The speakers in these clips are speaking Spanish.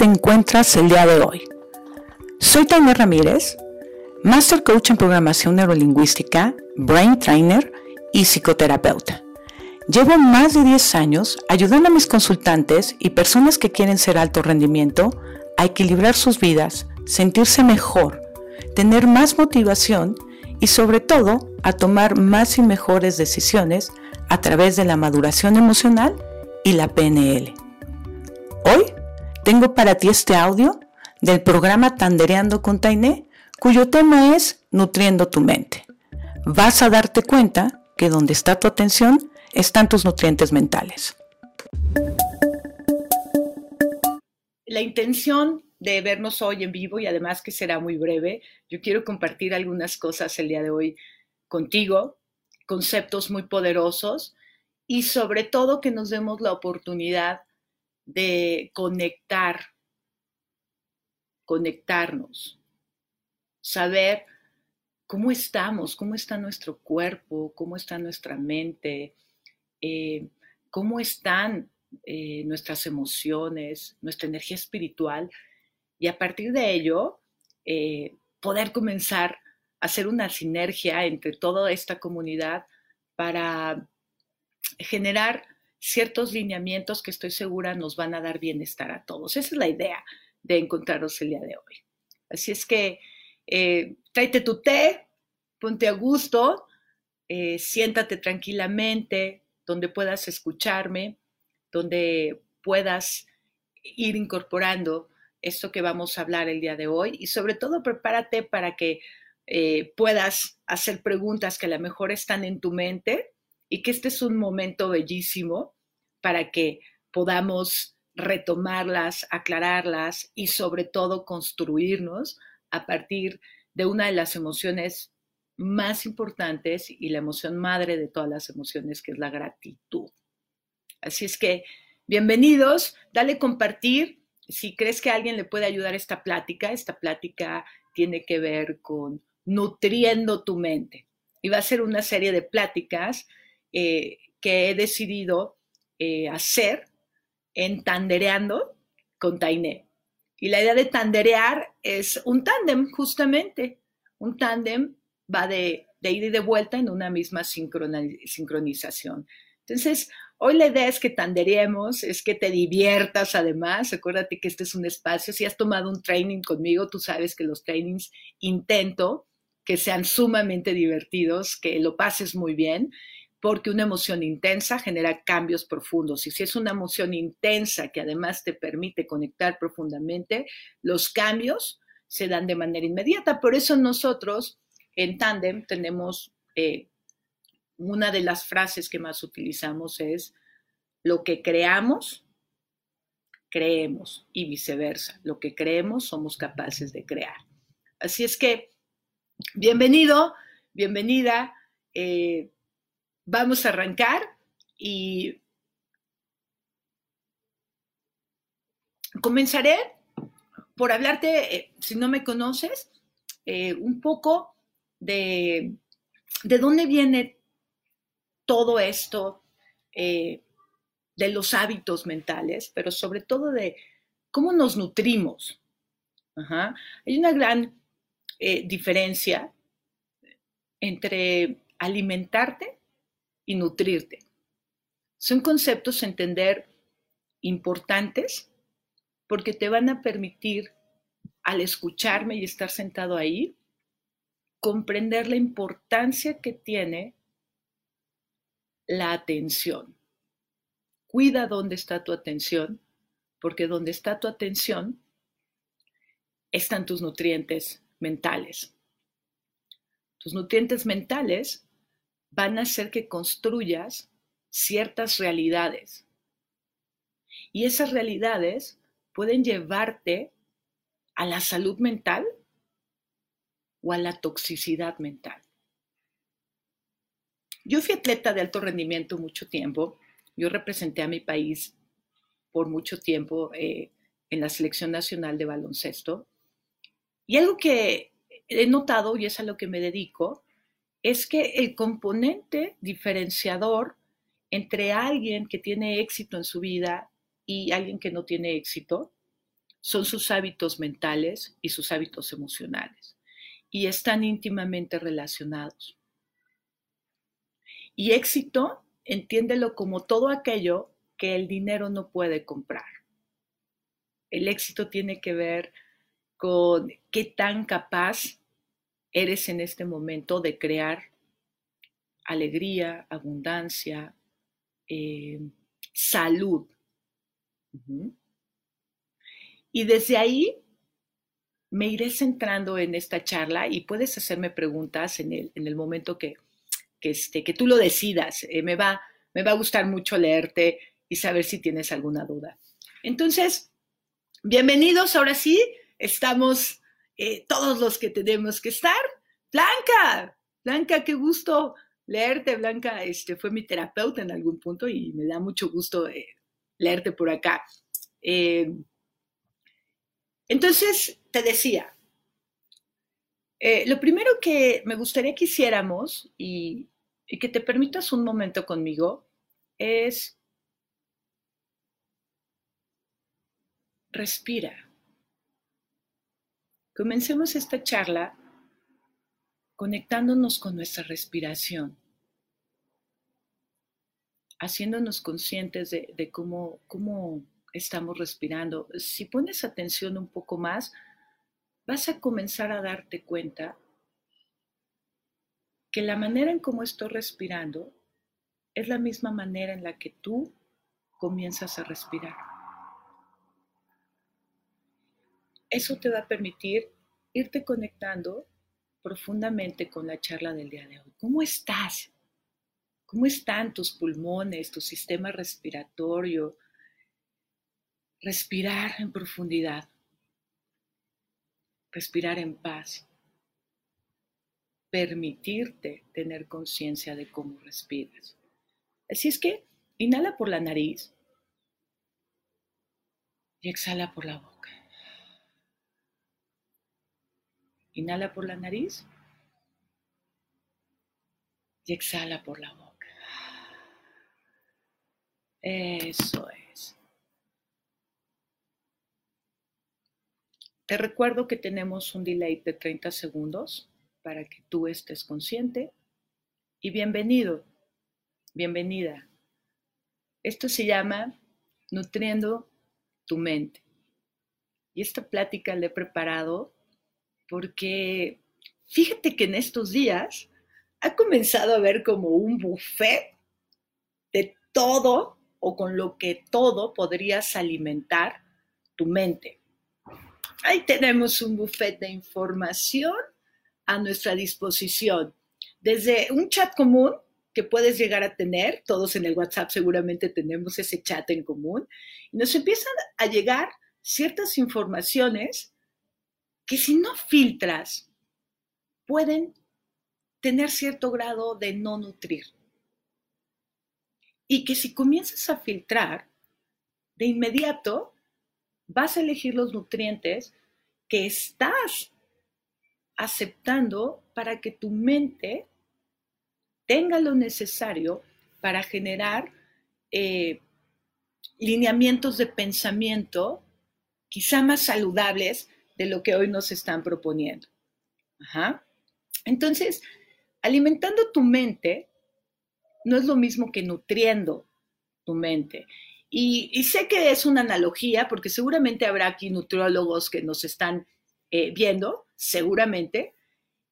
te encuentras el día de hoy? Soy Tania Ramírez, Master Coach en Programación Neurolingüística, Brain Trainer y psicoterapeuta. Llevo más de 10 años ayudando a mis consultantes y personas que quieren ser alto rendimiento a equilibrar sus vidas, sentirse mejor, tener más motivación y sobre todo a tomar más y mejores decisiones a través de la maduración emocional y la PNL. Hoy tengo para ti este audio del programa Tandereando con Tainé, cuyo tema es Nutriendo tu mente. Vas a darte cuenta que donde está tu atención están tus nutrientes mentales. La intención de vernos hoy en vivo y además que será muy breve, yo quiero compartir algunas cosas el día de hoy contigo, conceptos muy poderosos y sobre todo que nos demos la oportunidad de conectar, conectarnos, saber cómo estamos, cómo está nuestro cuerpo, cómo está nuestra mente, eh, cómo están eh, nuestras emociones, nuestra energía espiritual, y a partir de ello eh, poder comenzar a hacer una sinergia entre toda esta comunidad para generar ciertos lineamientos que estoy segura nos van a dar bienestar a todos. Esa es la idea de encontrarnos el día de hoy. Así es que eh, tráete tu té, ponte a gusto, eh, siéntate tranquilamente, donde puedas escucharme, donde puedas ir incorporando esto que vamos a hablar el día de hoy y sobre todo prepárate para que eh, puedas hacer preguntas que a lo mejor están en tu mente y que este es un momento bellísimo para que podamos retomarlas, aclararlas y sobre todo construirnos a partir de una de las emociones más importantes y la emoción madre de todas las emociones, que es la gratitud. Así es que, bienvenidos, dale compartir. Si crees que a alguien le puede ayudar esta plática, esta plática tiene que ver con nutriendo tu mente. Y va a ser una serie de pláticas eh, que he decidido eh, hacer en Tandereando con Tainé. Y la idea de tanderear es un tándem, justamente. Un tándem va de, de ida y de vuelta en una misma sincronización. Entonces, hoy la idea es que tandereemos, es que te diviertas además. Acuérdate que este es un espacio. Si has tomado un training conmigo, tú sabes que los trainings intento que sean sumamente divertidos, que lo pases muy bien porque una emoción intensa genera cambios profundos. Y si es una emoción intensa que además te permite conectar profundamente, los cambios se dan de manera inmediata. Por eso nosotros en Tandem tenemos eh, una de las frases que más utilizamos es lo que creamos, creemos y viceversa. Lo que creemos somos capaces de crear. Así es que, bienvenido, bienvenida. Eh, Vamos a arrancar y comenzaré por hablarte, eh, si no me conoces, eh, un poco de, de, dónde viene todo esto eh, de los hábitos mentales, pero sobre todo de cómo nos nutrimos. Hay una gran diferencia entre alimentarte y nutrirte. Son conceptos entender importantes porque te van a permitir, al escucharme y estar sentado ahí, comprender la importancia que tiene la atención. Cuida dónde está tu atención, porque donde está tu atención están tus nutrientes mentales. Tus nutrientes mentales van a hacer que construyas ciertas realidades. Y esas realidades pueden llevarte a la salud mental o a la toxicidad mental. Yo fui atleta de alto rendimiento mucho tiempo. Yo representé a mi país por mucho tiempo eh, en la selección nacional de baloncesto. Y algo que he notado, y es a lo que me dedico, es que el componente diferenciador entre alguien que tiene éxito en su vida y alguien que no tiene éxito son sus hábitos mentales y sus hábitos emocionales y están íntimamente relacionados. Y éxito, entiéndelo como todo aquello que el dinero no puede comprar. El éxito tiene que ver con qué tan capaz eres en este momento de crear alegría, abundancia, eh, salud. Y desde ahí me iré centrando en esta charla y puedes hacerme preguntas en el, en el momento que, que, este, que tú lo decidas. Eh, me, va, me va a gustar mucho leerte y saber si tienes alguna duda. Entonces, bienvenidos. Ahora sí, estamos eh, todos los que tenemos que estar. Blanca, Blanca, qué gusto leerte. Blanca este, fue mi terapeuta en algún punto y me da mucho gusto eh, leerte por acá. Entonces, te decía, eh, lo primero que me gustaría que hiciéramos y que te permitas un momento conmigo es respira. Comencemos esta charla conectándonos con nuestra respiración, haciéndonos conscientes de, cómo, cómo estamos respirando. Si pones atención un poco más, vas a comenzar a darte cuenta que la manera en cómo estoy respirando es la misma manera en la que tú comienzas a respirar. Eso te va a permitir irte conectando profundamente con la charla del día de hoy. ¿Cómo estás? ¿Cómo están tus pulmones, tu sistema respiratorio, respirar en profundidad, respirar en paz, permitirte tener conciencia de cómo respiras. Así es que inhala por la nariz y exhala por la boca. Inhala por la nariz y exhala por la boca. Eso es. Te recuerdo que tenemos un delay de 30 segundos para que tú estés consciente. Y bienvenido, bienvenida. Esto se llama Nutriendo tu mente. Y esta plática la he preparado porque fíjate que en estos días ha comenzado a haber como un buffet de todo o con lo que todo podrías alimentar tu mente. Ahí tenemos un buffet de información a nuestra disposición. Desde un chat común que puedes llegar a tener, todos en el WhatsApp seguramente tenemos ese chat en común, y nos empiezan a llegar ciertas informaciones que si no filtras, pueden tener cierto grado de no nutrir. Y que si comienzas a filtrar, de inmediato vas a elegir los nutrientes que estás aceptando para que tu mente tenga lo necesario para generar eh, lineamientos de pensamiento quizá más saludables de lo que hoy nos están proponiendo. Entonces, alimentando tu mente no es lo mismo que nutriendo tu mente. Y, sé que es una analogía, porque seguramente habrá aquí nutriólogos que nos están eh, viendo, seguramente.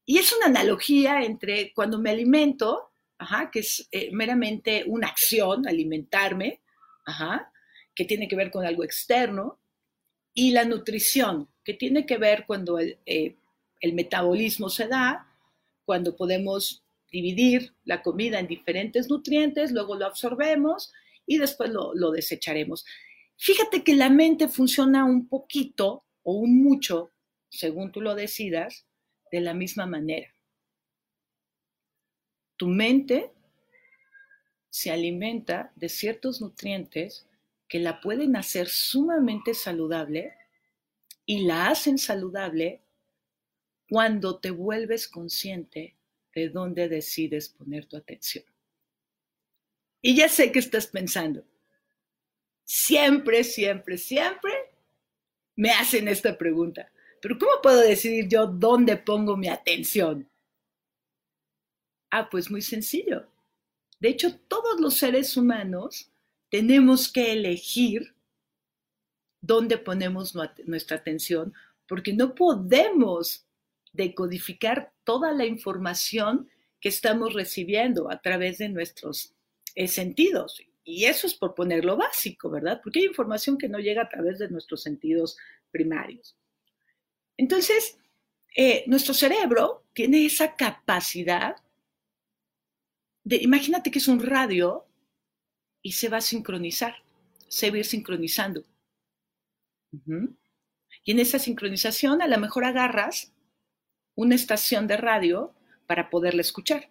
Y es una analogía entre cuando me alimento, que es eh, meramente una acción, alimentarme, que tiene que ver con algo externo, y la nutrición, que tiene que ver cuando el, eh, el metabolismo se da, cuando podemos dividir la comida en diferentes nutrientes, luego lo absorbemos y después lo, desecharemos. Fíjate que la mente funciona un poquito o un mucho, según tú lo decidas, de la misma manera. Tu mente se alimenta de ciertos nutrientes que la pueden hacer sumamente saludable y la hacen saludable cuando te vuelves consciente de dónde decides poner tu atención. Y ya sé que estás pensando, siempre, siempre, siempre me hacen esta pregunta. Pero ¿cómo puedo decidir yo dónde pongo mi atención? Ah, pues muy sencillo. De hecho, todos los seres humanos tenemos que elegir dónde ponemos nuestra atención, porque no podemos decodificar toda la información que estamos recibiendo a través de nuestros eh, sentidos. Y eso es por ponerlo básico, ¿verdad? Porque hay información que no llega a través de nuestros sentidos primarios. Entonces, eh, nuestro cerebro tiene esa capacidad de, imagínate que es un radio y se va a sincronizar, se va a ir sincronizando. Y en esa sincronización a lo mejor agarras una estación de radio para poderla escuchar.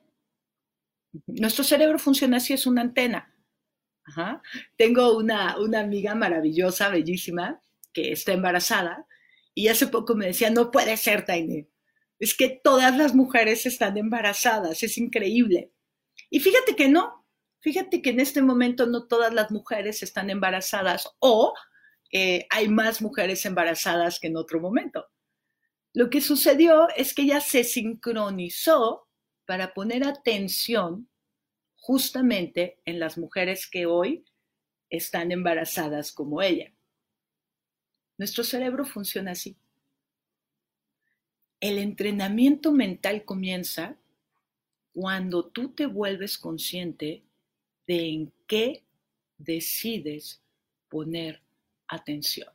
Nuestro cerebro funciona así, es una antena. Tengo una, una amiga maravillosa, bellísima, que está embarazada y hace poco me decía, no puede ser, Taine. Es que todas las mujeres están embarazadas, es increíble. Y fíjate que no, fíjate que en este momento no todas las mujeres están embarazadas o eh, hay más mujeres embarazadas que en otro momento. Lo que sucedió es que ella se sincronizó para poner atención justamente en las mujeres que hoy están embarazadas como ella. Nuestro cerebro funciona así. El entrenamiento mental comienza cuando tú te vuelves consciente de en qué decides poner atención.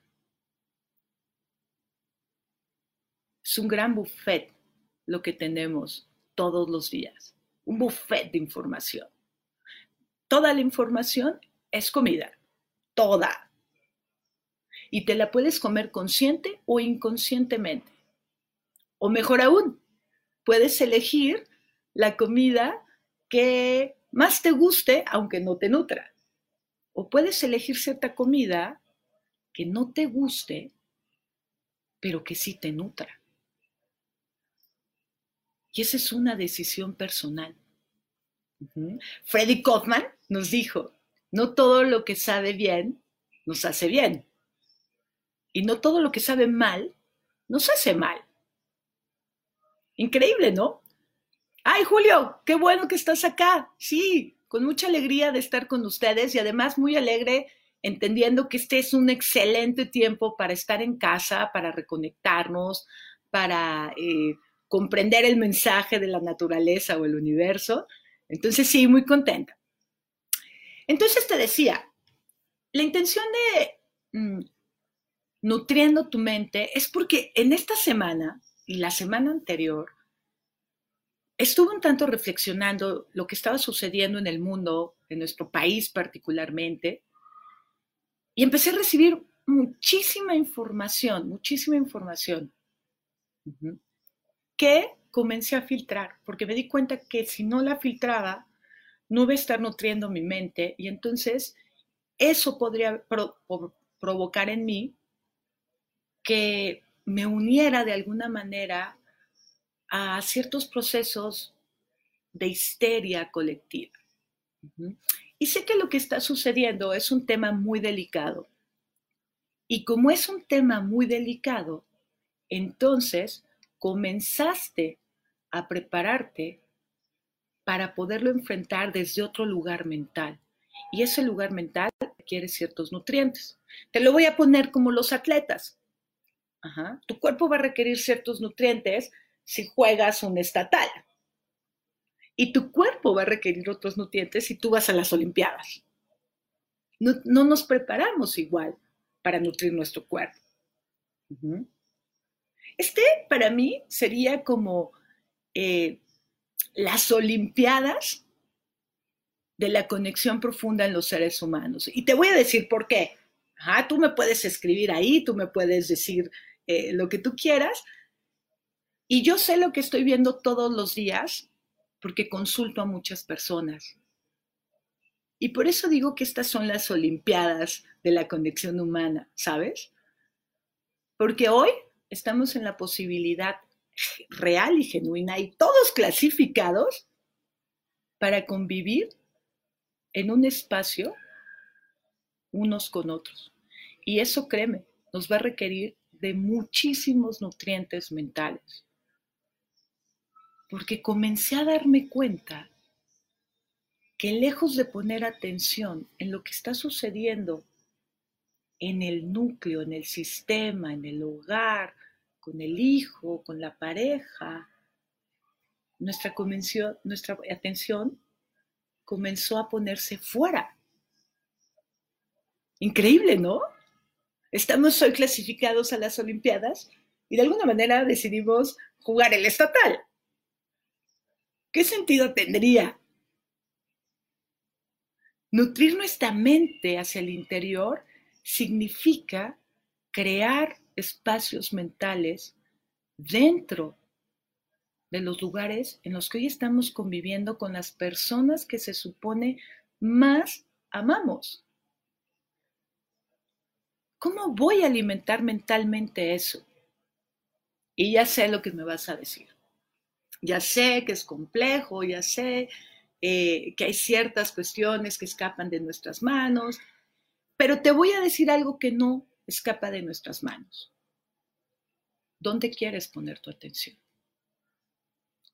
Es un gran buffet lo que tenemos todos los días, un buffet de información. Toda la información es comida, toda, y te la puedes comer consciente o inconscientemente. O mejor aún, puedes elegir la comida que más te guste aunque no te nutra. O puedes elegir cierta comida que no te guste, pero que sí te nutra. Y esa es una decisión personal. Freddy Kaufman nos dijo, no todo lo que sabe bien nos hace bien. Y no todo lo que sabe mal nos hace mal. Increíble, ¿no? Ay, Julio, qué bueno que estás acá. Sí, con mucha alegría de estar con ustedes y además muy alegre entendiendo que este es un excelente tiempo para estar en casa, para reconectarnos, para eh, comprender el mensaje de la naturaleza o el universo. Entonces, sí, muy contenta. Entonces te decía, la intención de mm, nutriendo tu mente es porque en esta semana y la semana anterior estuve un tanto reflexionando lo que estaba sucediendo en el mundo, en nuestro país particularmente, y empecé a recibir muchísima información, muchísima información, que comencé a filtrar, porque me di cuenta que si no la filtraba, no iba a estar nutriendo mi mente y entonces eso podría provocar en mí que me uniera de alguna manera a ciertos procesos de histeria colectiva. Y sé que lo que está sucediendo es un tema muy delicado. Y como es un tema muy delicado, entonces comenzaste a prepararte para poderlo enfrentar desde otro lugar mental. Y ese lugar mental requiere ciertos nutrientes. Te lo voy a poner como los atletas. Tu cuerpo va a requerir ciertos nutrientes si juegas un estatal. Y tu cuerpo va a requerir otros nutrientes si tú vas a las Olimpiadas. No, nos preparamos igual para nutrir nuestro cuerpo. Este para mí sería como eh, las Olimpiadas de la conexión profunda en los seres humanos. Y te voy a decir por qué. tú me puedes escribir ahí, tú me puedes decir eh, lo que tú quieras. Y yo sé lo que estoy viendo todos los días porque consulto a muchas personas. Y por eso digo que estas son las Olimpiadas de la conexión humana, ¿sabes? Porque hoy estamos en la posibilidad real y genuina y todos clasificados para convivir en un espacio unos con otros. Y eso, créeme, nos va a requerir de muchísimos nutrientes mentales. Porque comencé a darme cuenta que lejos de poner atención en lo que está sucediendo en el núcleo, en el sistema, en el hogar, con el hijo, con la pareja, nuestra, nuestra atención comenzó a ponerse fuera. Increíble, ¿no? Estamos hoy clasificados a las Olimpiadas y de alguna manera decidimos jugar el estatal. ¿Qué sentido tendría? Nutrir nuestra mente hacia el interior significa crear espacios mentales dentro de los lugares en los que hoy estamos conviviendo con las personas que se supone más amamos. ¿Cómo voy a alimentar mentalmente eso? Y ya sé lo que me vas a decir. Ya sé que es complejo, ya sé eh, que hay ciertas cuestiones que escapan de nuestras manos, pero te voy a decir algo que no escapa de nuestras manos. ¿Dónde quieres poner tu atención?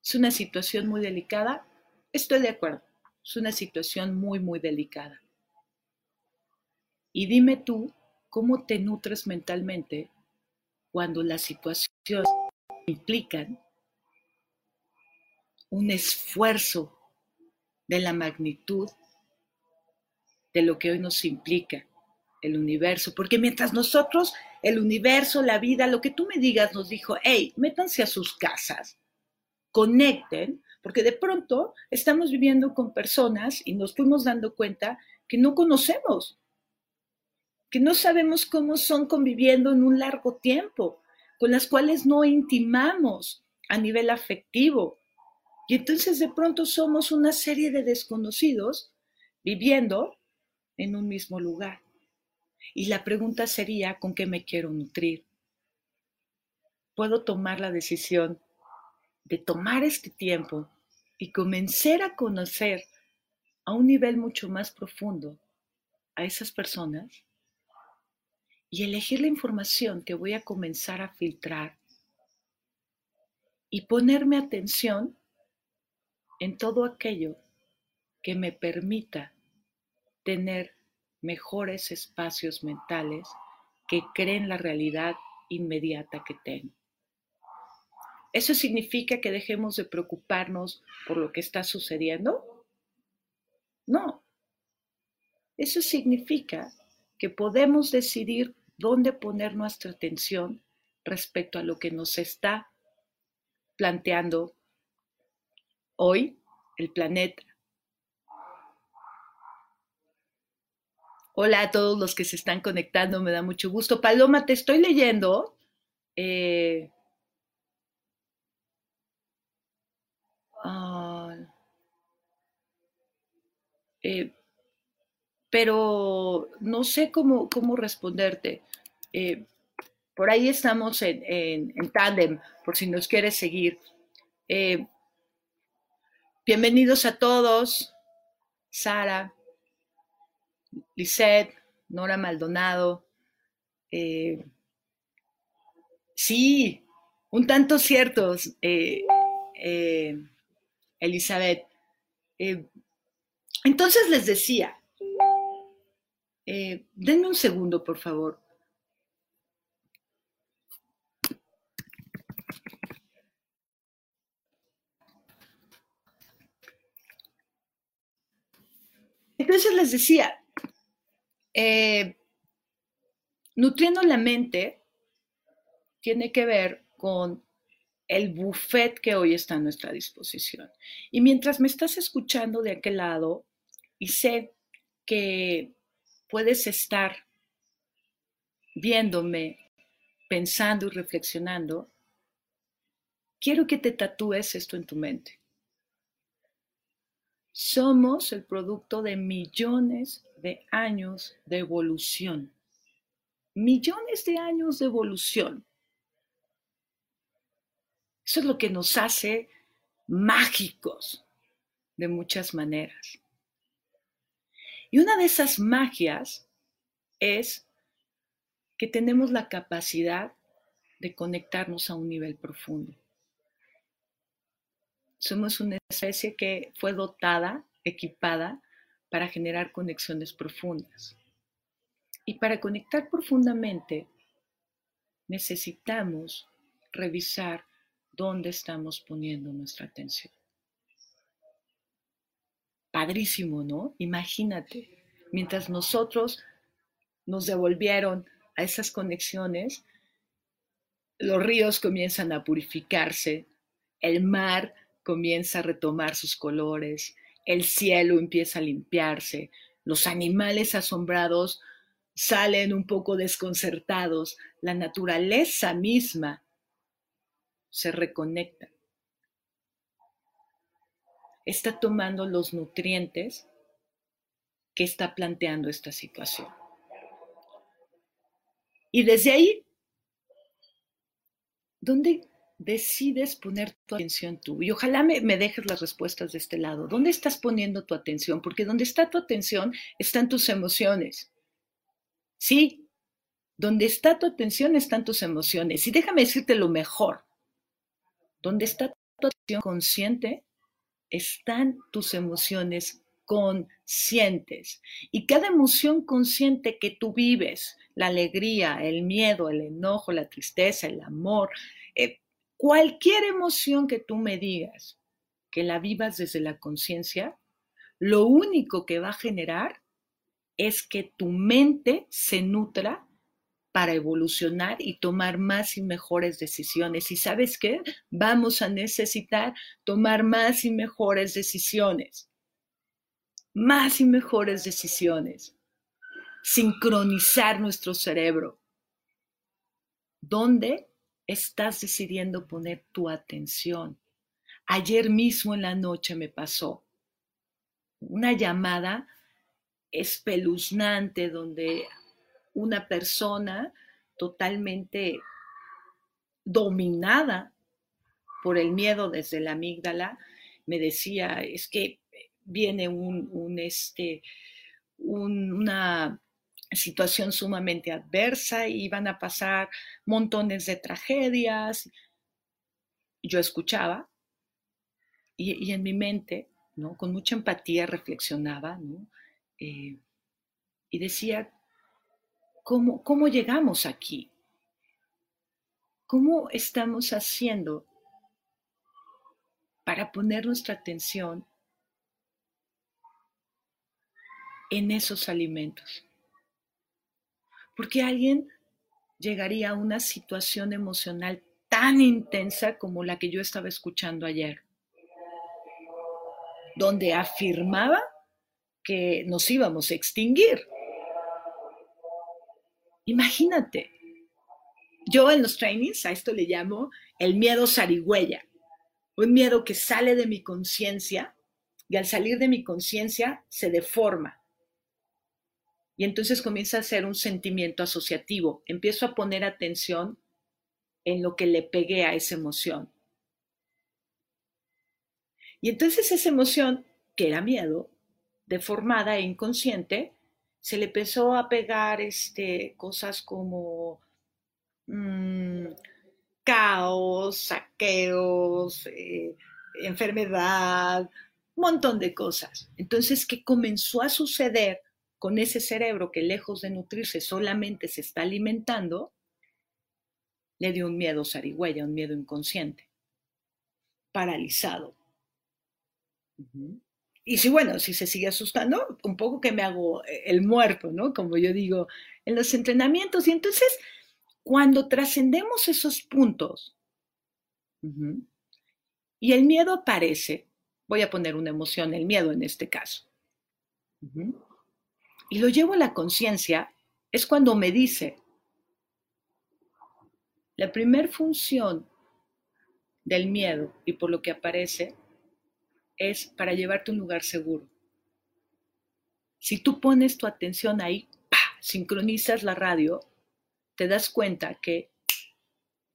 ¿Es una situación muy delicada? Estoy de acuerdo. Es una situación muy, muy delicada. Y dime tú cómo te nutres mentalmente cuando las situaciones implican un esfuerzo de la magnitud de lo que hoy nos implica el universo. Porque mientras nosotros, el universo, la vida, lo que tú me digas, nos dijo, hey, métanse a sus casas, conecten, porque de pronto estamos viviendo con personas y nos fuimos dando cuenta que no conocemos, que no sabemos cómo son conviviendo en un largo tiempo, con las cuales no intimamos a nivel afectivo. Y entonces de pronto somos una serie de desconocidos viviendo en un mismo lugar. Y la pregunta sería, ¿con qué me quiero nutrir? Puedo tomar la decisión de tomar este tiempo y comenzar a conocer a un nivel mucho más profundo a esas personas y elegir la información que voy a comenzar a filtrar y ponerme atención en todo aquello que me permita tener mejores espacios mentales que creen la realidad inmediata que tengo. ¿Eso significa que dejemos de preocuparnos por lo que está sucediendo? No. Eso significa que podemos decidir dónde poner nuestra atención respecto a lo que nos está planteando hoy el planeta. Hola a todos los que se están conectando, me da mucho gusto. Paloma, te estoy leyendo. Eh, ah, eh, pero no sé cómo, cómo responderte. Eh, por ahí estamos en, en, tandem, por si nos quieres seguir. Bienvenidos a todos. Sara, Lisette, Nora Maldonado. Eh, sí, un tanto ciertos, Elizabeth. entonces les decía, denme un segundo, por favor. Entonces les decía, eh, nutriendo la mente tiene que ver con el buffet que hoy está a nuestra disposición. Y mientras me estás escuchando de aquel lado y sé que puedes estar viéndome, pensando y reflexionando, quiero que te tatúes esto en tu mente. Somos el producto de millones de años de evolución. Millones de años de evolución. Eso es lo que nos hace mágicos de muchas maneras. Y una de esas magias es que tenemos la capacidad de conectarnos a un nivel profundo. Somos una especie que fue dotada, equipada para generar conexiones profundas. Y para conectar profundamente necesitamos revisar dónde estamos poniendo nuestra atención. Padrísimo, ¿no? Imagínate, mientras nosotros nos devolvieron a esas conexiones, los ríos comienzan a purificarse, el mar comienza a retomar sus colores, el cielo empieza a limpiarse, los animales asombrados salen un poco desconcertados, la naturaleza misma se reconecta. Está tomando los nutrientes que está planteando esta situación. Y desde ahí, ¿dónde decides poner tu atención tú? Y ojalá me, dejes las respuestas de este lado. ¿Dónde estás poniendo tu atención? Porque donde está tu atención están tus emociones. Sí, donde está tu atención están tus emociones. Y déjame decirte lo mejor. Donde está tu atención consciente están tus emociones conscientes. Y cada emoción consciente que tú vives, la alegría, el miedo, el enojo, la tristeza, el amor, eh, cualquier emoción que tú me digas que la vivas desde la conciencia, lo único que va a generar es que tu mente se nutra para evolucionar y tomar más y mejores decisiones. ¿Y sabes qué? Vamos a necesitar tomar más y mejores decisiones más y mejores decisiones, sincronizar nuestro cerebro. ¿Dónde estás decidiendo poner tu atención? Ayer mismo en la noche me pasó una llamada espeluznante donde una persona totalmente dominada por el miedo desde la amígdala me decía, es que viene un, este, una situación sumamente adversa y van a pasar montones de tragedias. Yo escuchaba y, en mi mente, ¿no? con mucha empatía reflexionaba eh, y decía, ¿cómo, ¿cómo llegamos aquí? ¿Cómo estamos haciendo para poner nuestra atención en esos alimentos. Porque alguien llegaría a una situación emocional tan intensa como la que yo estaba escuchando ayer, donde afirmaba que nos íbamos a extinguir. Imagínate, yo en los trainings a esto le llamo el miedo zarigüeya, un miedo que sale de mi conciencia y al salir de mi conciencia se deforma y entonces comienza a ser un sentimiento asociativo. Empiezo a poner atención en lo que le pegué a esa emoción. Y entonces esa emoción, que era miedo, deformada e inconsciente, se le empezó a pegar este, cosas como mm, caos, saqueos, eh, enfermedad, un montón de cosas. Entonces, ¿qué comenzó a suceder? Con ese cerebro que lejos de nutrirse solamente se está alimentando, le dio un miedo zarigüeya, un miedo inconsciente, paralizado. Y si, bueno, si se sigue asustando, un poco que me hago eh, el muerto, ¿no? Como yo digo en los entrenamientos. Y entonces, cuando trascendemos esos puntos y el miedo aparece, voy a poner una emoción, el miedo en este caso y lo llevo a la conciencia, es cuando me dice, la primer función del miedo y por lo que aparece es para llevarte a un lugar seguro. Si tú pones tu atención ahí, sincronizas la radio, te das cuenta que,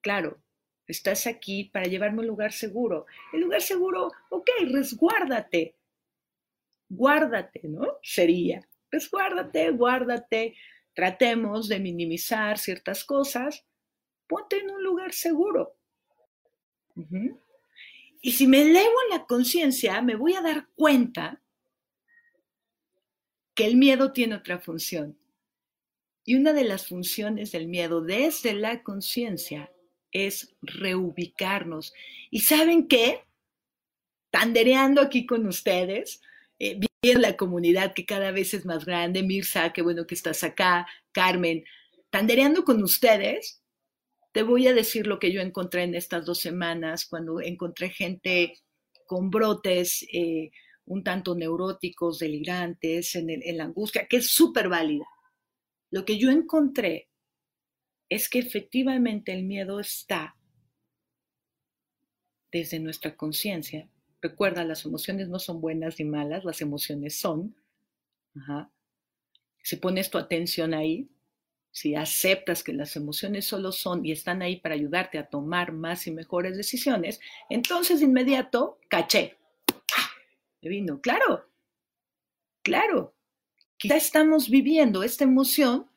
claro, estás aquí para llevarme a un lugar seguro. El lugar seguro, ok, resguárdate, guárdate, ¿no? Sería pues guárdate, guárdate, tratemos de minimizar ciertas cosas, ponte en un lugar seguro. Y si me elevo en la conciencia, me voy a dar cuenta que el miedo tiene otra función. Y una de las funciones del miedo desde la conciencia es reubicarnos. ¿Y saben qué? Tandereando aquí con ustedes, eh, viendo la comunidad que cada vez es más grande, Mirza, qué bueno que estás acá, Carmen, tandereando con ustedes, te voy a decir lo que yo encontré en estas dos semanas, cuando encontré gente con brotes eh, un tanto neuróticos, delirantes, en, en la angustia, que es súper válida. Lo que yo encontré es que efectivamente el miedo está desde nuestra conciencia. Recuerda, las emociones no son buenas ni malas, las emociones son. Si pones tu atención ahí, si aceptas que las emociones solo son y están ahí para ayudarte a tomar más y mejores decisiones, entonces de inmediato, caché. Me vino, claro, claro. Quizá estamos viviendo esta emoción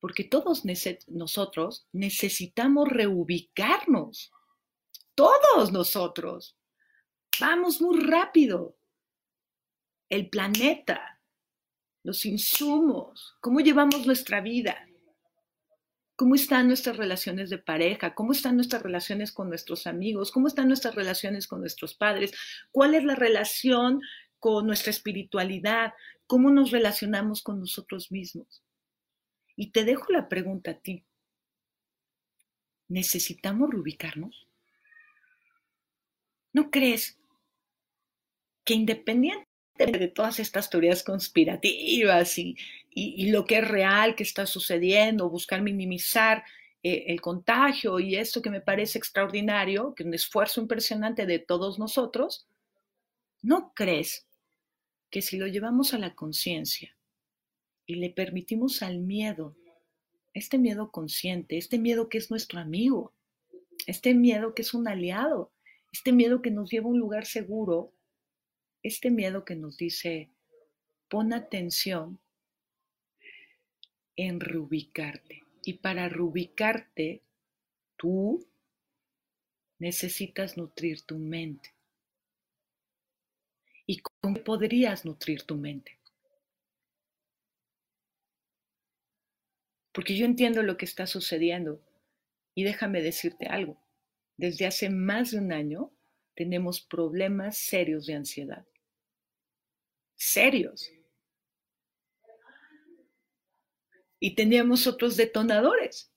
porque todos nosotros necesitamos reubicarnos. Todos nosotros. Vamos muy rápido. El planeta, los insumos, cómo llevamos nuestra vida, cómo están nuestras relaciones de pareja, cómo están nuestras relaciones con nuestros amigos, cómo están nuestras relaciones con nuestros padres, cuál es la relación con nuestra espiritualidad, cómo nos relacionamos con nosotros mismos. Y te dejo la pregunta a ti. ¿Necesitamos reubicarnos? ¿No crees que independientemente de todas estas teorías conspirativas y, lo que es real, que está sucediendo, buscar minimizar eh, el contagio y esto que me parece extraordinario, que un esfuerzo impresionante de todos nosotros, ¿no crees que si lo llevamos a la conciencia, y le permitimos al miedo, este miedo consciente, este miedo que es nuestro amigo, este miedo que es un aliado, este miedo que nos lleva a un lugar seguro, este miedo que nos dice, pon atención en reubicarte. Y para reubicarte, tú necesitas nutrir tu mente. ¿Y cómo podrías nutrir tu mente? porque yo entiendo lo que está sucediendo. Y déjame decirte algo, desde hace más de un año tenemos problemas serios de ansiedad. Serios. Y teníamos otros detonadores.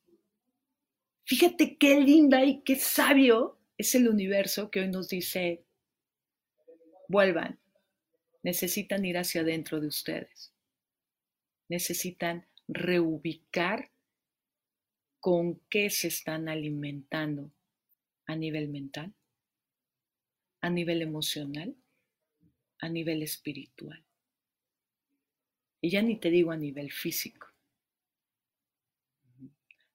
Fíjate qué linda y qué sabio es el universo que hoy nos dice, vuelvan, necesitan ir hacia adentro de ustedes. Necesitan reubicar con qué se están alimentando a nivel mental, a nivel emocional, a nivel espiritual. Y ya ni te digo a nivel físico.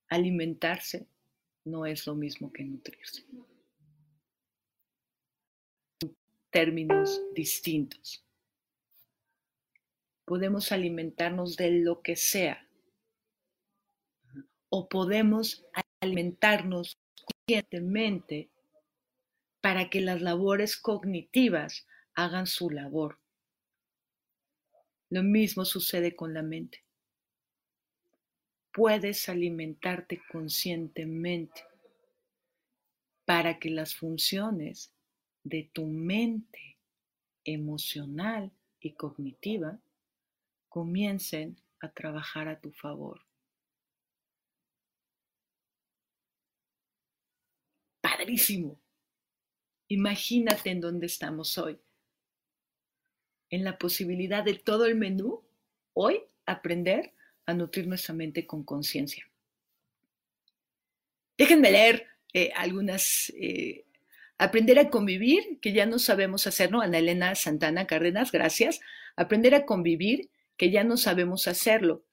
Alimentarse no es lo mismo que nutrirse. Términos distintos podemos alimentarnos de lo que sea o podemos alimentarnos conscientemente para que las labores cognitivas hagan su labor. Lo mismo sucede con la mente. Puedes alimentarte conscientemente para que las funciones de tu mente emocional y cognitiva comiencen a trabajar a tu favor. Padrísimo. Imagínate en dónde estamos hoy. En la posibilidad de todo el menú, hoy aprender a nutrir nuestra mente con conciencia. Déjenme leer eh, algunas eh, Aprender a convivir, que ya no sabemos hacer, ¿no? Ana Elena Santana Cárdenas, gracias. Aprender a convivir que ya no sabemos hacerlo.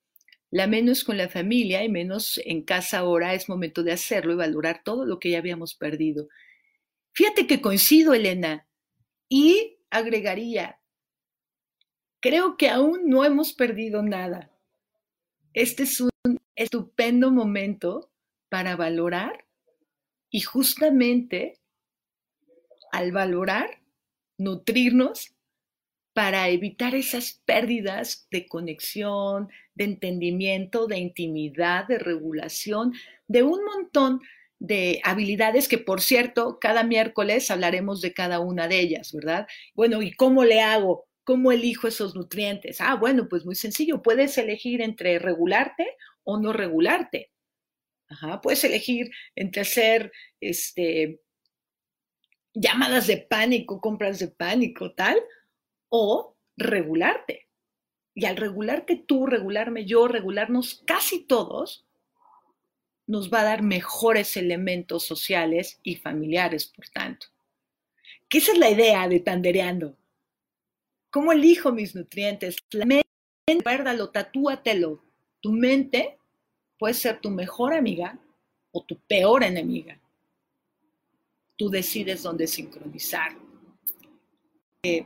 La menos con la familia y menos en casa ahora es momento de hacerlo y valorar todo lo que ya habíamos perdido. Fíjate que coincido, Elena, y agregaría, creo que aún no hemos perdido nada. Este es un estupendo momento para valorar y justamente al valorar, nutrirnos para evitar esas pérdidas de conexión, de entendimiento, de intimidad, de regulación, de un montón de habilidades que, por cierto, cada miércoles hablaremos de cada una de ellas, ¿verdad? Bueno, ¿y cómo le hago? ¿Cómo elijo esos nutrientes? Ah, bueno, pues muy sencillo, puedes elegir entre regularte o no regularte. Puedes elegir entre hacer este, llamadas de pánico, compras de pánico, tal, o regularte. Y al regularte tú, regularme yo, regularnos casi todos, nos va a dar mejores elementos sociales y familiares, por tanto. Que esa es la idea de Tandereando. ¿Cómo elijo mis nutrientes? La mente, recuérdalo, tatúatelo. Tu mente puede ser tu mejor amiga o tu peor enemiga. Tú decides dónde sincronizar. Eh,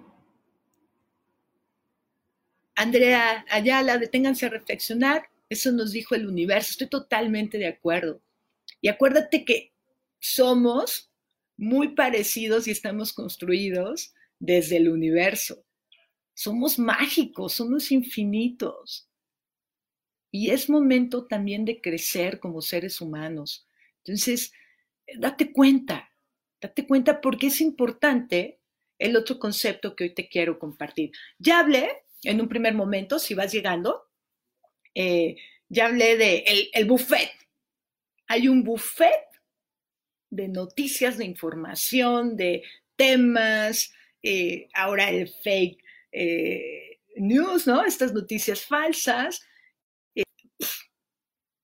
Andrea Ayala, deténganse a reflexionar. Eso nos dijo el universo. Estoy totalmente de acuerdo. Y acuérdate que somos muy parecidos y estamos construidos desde el universo. Somos mágicos, somos infinitos. Y es momento también de crecer como seres humanos. Entonces, date cuenta, date cuenta porque es importante el otro concepto que hoy te quiero compartir. Ya hablé en un primer momento, si vas llegando, eh, ya hablé de el, buffet. Hay un buffet de noticias, de información, de temas, eh, ahora el fake eh, news, ¿no? Estas noticias falsas.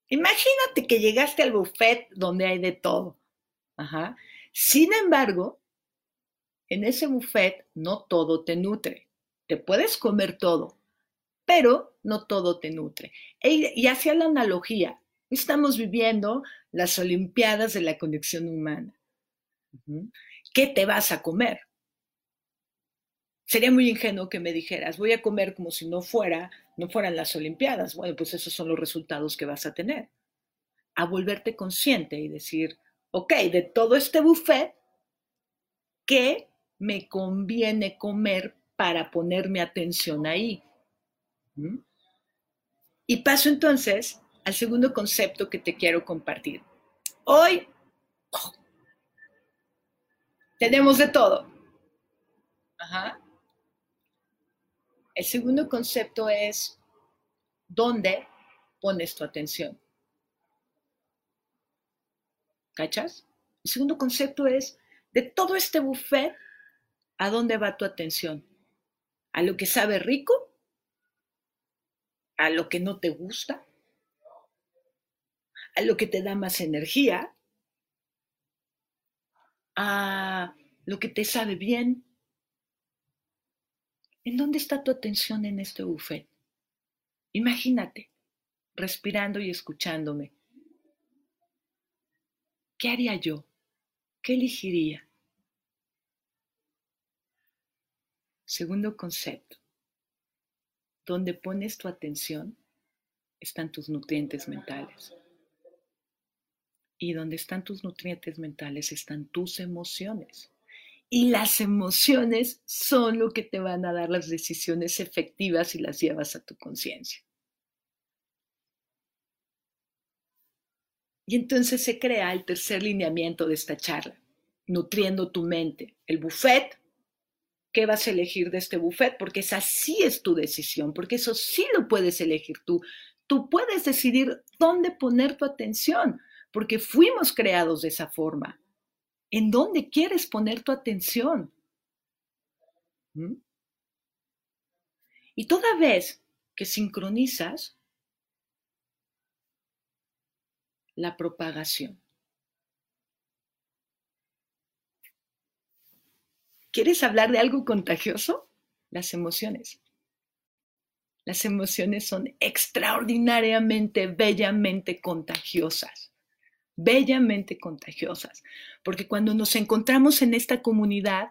imagínate que llegaste al buffet donde hay de todo. Sin embargo, en ese buffet no todo te nutre. Te puedes comer todo, pero no todo te nutre. E, y hacia la analogía, estamos viviendo las Olimpiadas de la conexión humana. ¿Qué te vas a comer? Sería muy ingenuo que me dijeras, voy a comer como si no fuera, no fueran las Olimpiadas. Bueno, pues esos son los resultados que vas a tener. A volverte consciente y decir, ok, de todo este buffet, ¿qué me conviene comer para ponerme atención ahí. ¿Mm? Y paso entonces al segundo concepto que te quiero compartir. Hoy tenemos de todo. El segundo concepto es dónde pones tu atención. ¿Cachas? El segundo concepto es de todo este buffet, ¿a dónde va tu atención? a lo que sabe rico, a lo que no te gusta, a lo que te da más energía, a lo que te sabe bien. ¿En dónde está tu atención en este buffet? Imagínate, respirando y escuchándome. ¿Qué haría yo? ¿Qué elegiría? Segundo concepto, donde pones tu atención están tus nutrientes mentales. Y donde están tus nutrientes mentales están tus emociones. Y las emociones son lo que te van a dar las decisiones efectivas si las llevas a tu conciencia. Y entonces se crea el tercer lineamiento de esta charla, nutriendo tu mente. El buffet qué vas a elegir de este buffet, porque esa sí es tu decisión, porque eso sí lo puedes elegir tú. Tú puedes decidir dónde poner tu atención, porque fuimos creados de esa forma. ¿En dónde quieres poner tu atención? ¿Mm? Y toda vez que sincronizas la propagación, ¿Quieres hablar de algo contagioso? Las emociones. Las emociones son extraordinariamente, bellamente contagiosas. Bellamente contagiosas. Porque cuando nos encontramos en esta comunidad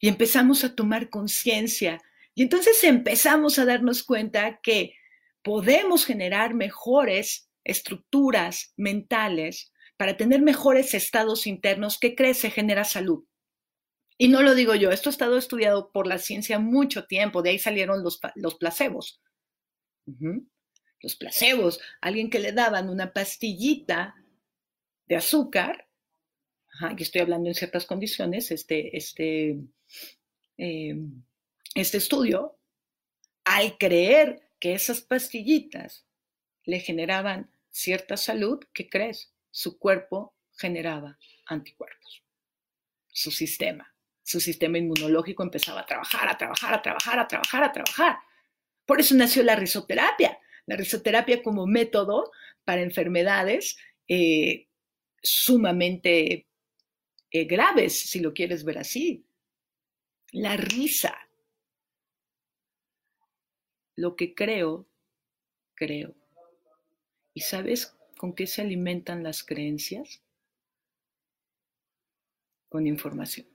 y empezamos a tomar conciencia, y entonces empezamos a darnos cuenta que podemos generar mejores estructuras mentales para tener mejores estados internos, ¿qué crees? Se genera salud. Y no lo digo yo, esto ha estado estudiado por la ciencia mucho tiempo, de ahí salieron los, los placebos. Los placebos, alguien que le daban una pastillita de azúcar, y estoy hablando en ciertas condiciones, este, este, em, este estudio, al creer que esas pastillitas le generaban cierta salud, ¿qué crees? Su cuerpo generaba anticuerpos. Su sistema, su sistema inmunológico empezaba a trabajar, a trabajar, a trabajar, a trabajar, a trabajar. Por eso nació la risoterapia. La risoterapia como método para enfermedades eh, sumamente eh, graves, si lo quieres ver así. La risa. Lo que creo, creo. ¿Y sabes con qué se alimentan las creencias? Con información.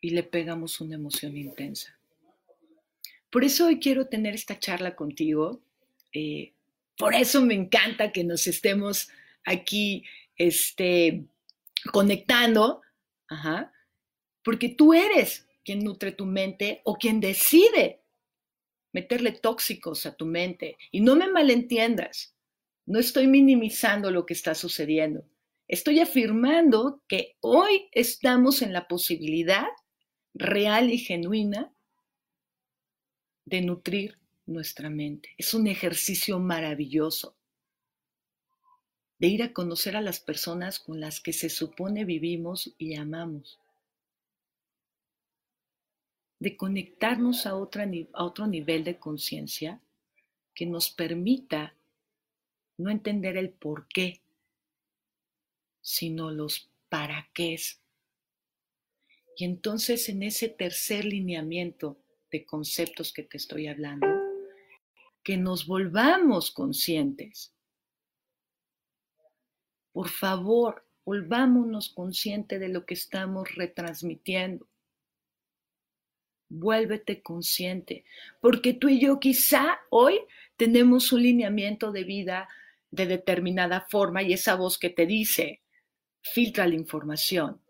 Y le pegamos una emoción intensa. Por eso hoy quiero tener esta charla contigo. Eh, por eso me encanta que nos estemos aquí este, conectando, porque tú eres quien nutre tu mente o quien decide meterle tóxicos a tu mente. Y no me malentiendas, no estoy minimizando lo que está sucediendo. Estoy afirmando que hoy estamos en la posibilidad real y genuina de nutrir nuestra mente. Es un ejercicio maravilloso de ir a conocer a las personas con las que se supone vivimos y amamos. De conectarnos a, a otro nivel de conciencia que nos permita no entender el por qué, sino los para qué. Y entonces en ese tercer lineamiento de conceptos que te estoy hablando, que nos volvamos conscientes. Por favor, volvámonos conscientes de lo que estamos retransmitiendo. Vuélvete consciente, porque tú y yo quizá hoy tenemos un lineamiento de vida de determinada forma y esa voz que te dice, filtra la información,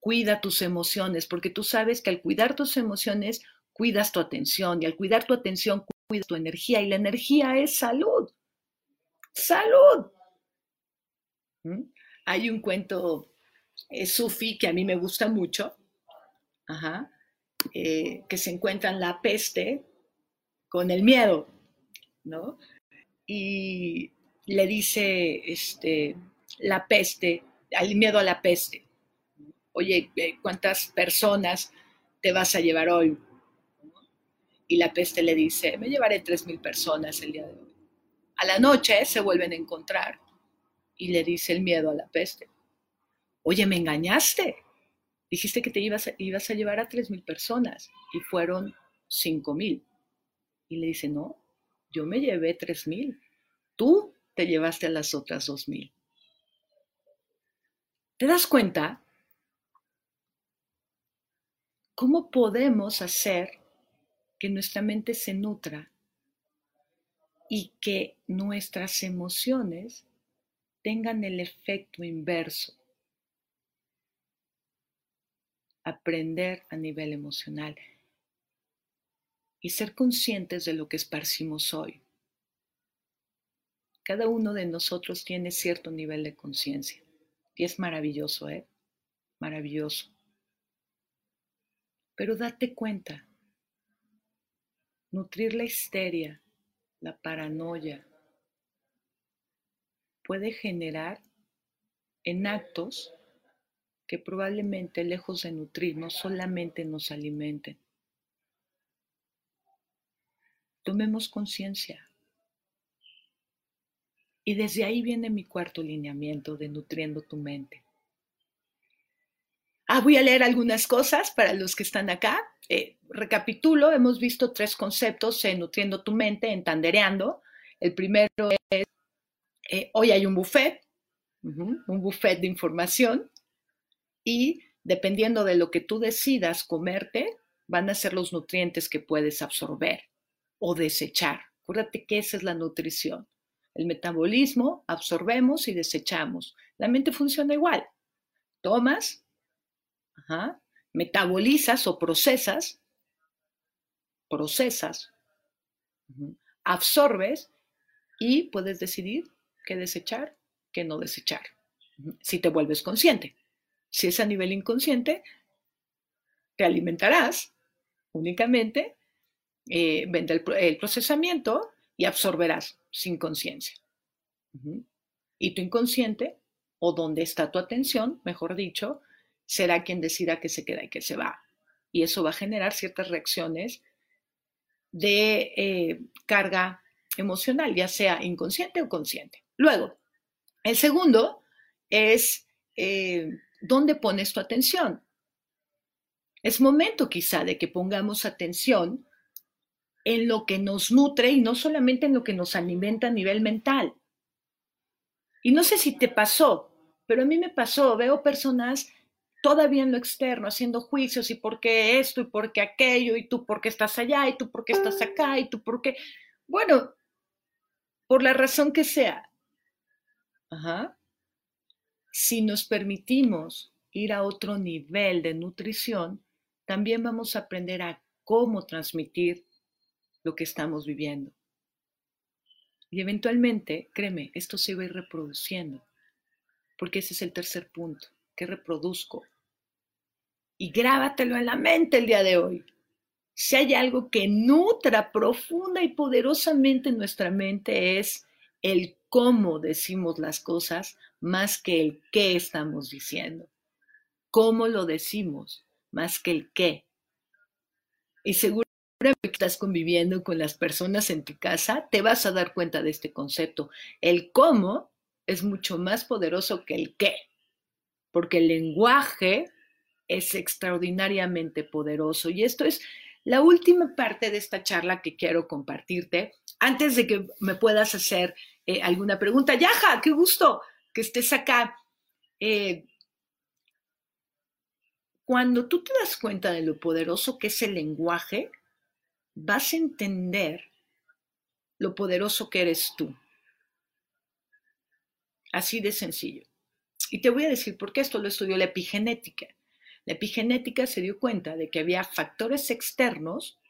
cuida tus emociones, porque tú sabes que al cuidar tus emociones, cuidas tu atención y al cuidar tu atención, cuida tu energía y la energía es salud. Salud. ¿Mm? Hay un cuento eh, sufi que a mí me gusta mucho, eh, que se encuentra en la peste con el miedo, ¿no? Y le dice este, la peste, al miedo a la peste, oye, eh, ¿cuántas personas te vas a llevar hoy? Y la peste le dice, me llevaré tres mil personas el día de hoy. A la noche se vuelven a encontrar y le dice el miedo a la peste, oye, me engañaste. Dijiste que te ibas a, ibas a llevar a tres mil personas y fueron cinco mil. Y le dice, no, yo me llevé tres mil. Tú te llevaste a las otras dos mil. ¿Te das cuenta? ¿Cómo podemos hacer que nuestra mente se nutra y que nuestras emociones tengan el efecto inverso. Aprender a nivel emocional y ser conscientes de lo que esparcimos hoy. Cada uno de nosotros tiene cierto nivel de conciencia y es maravilloso, ¿eh? Maravilloso. Pero date cuenta Nutrir la histeria, la paranoia, puede generar en actos que probablemente lejos de nutrirnos solamente nos alimenten. Tomemos conciencia. Y desde ahí viene mi cuarto lineamiento de nutriendo tu mente. Ah, voy a leer algunas cosas para los que están acá. Eh, recapitulo, hemos visto tres conceptos en Nutriendo tu mente, en Tandereando. El primero es, eh, hoy hay un buffet, un buffet de información, y dependiendo de lo que tú decidas comerte, van a ser los nutrientes que puedes absorber o desechar Acuérdate que esa es la nutrición. El metabolismo, absorbemos y desechamos. La mente funciona igual. Tomas, metabolizas o procesas, procesas, absorbes y puedes decidir qué desechar, qué no desechar, si te vuelves consciente. Si es a nivel inconsciente, te alimentarás únicamente, eh, vende el, procesamiento y absorberás sin conciencia. Y tu inconsciente, o donde está tu atención, mejor dicho, será quien decida que se queda y que se va. Y eso va a generar ciertas reacciones de eh, carga emocional, ya sea inconsciente o consciente. Luego, el segundo es eh, dónde pones tu atención. Es momento quizá de que pongamos atención en lo que nos nutre y no solamente en lo que nos alimenta a nivel mental. Y no sé si te pasó, pero a mí me pasó, veo personas todavía en lo externo haciendo juicios y por qué esto y por qué aquello y tú por qué estás allá y tú por qué estás acá y tú por qué, bueno, por la razón que sea. Ajá. Si nos permitimos ir a otro nivel de nutrición, también vamos a aprender a cómo transmitir lo que estamos viviendo. Y eventualmente, créeme, esto se va a ir reproduciendo, porque ese es el tercer punto, que reproduzco. Y grábatelo en la mente el día de hoy. Si hay algo que nutra profunda y poderosamente nuestra mente es el cómo decimos las cosas más que el qué estamos diciendo. Cómo lo decimos más que el qué. Y seguramente que estás conviviendo con las personas en tu casa, te vas a dar cuenta de este concepto. El cómo es mucho más poderoso que el qué, porque el lenguaje es extraordinariamente poderoso. Y esto es la última parte de esta charla que quiero compartirte. Antes de que me puedas hacer eh, alguna pregunta, Yaja, qué gusto que estés acá. Eh, cuando tú te das cuenta de lo poderoso que es el lenguaje, vas a entender lo poderoso que eres tú. Así de sencillo. Y te voy a decir por qué esto lo estudió la epigenética. La epigenética se dio cuenta de que había factores externos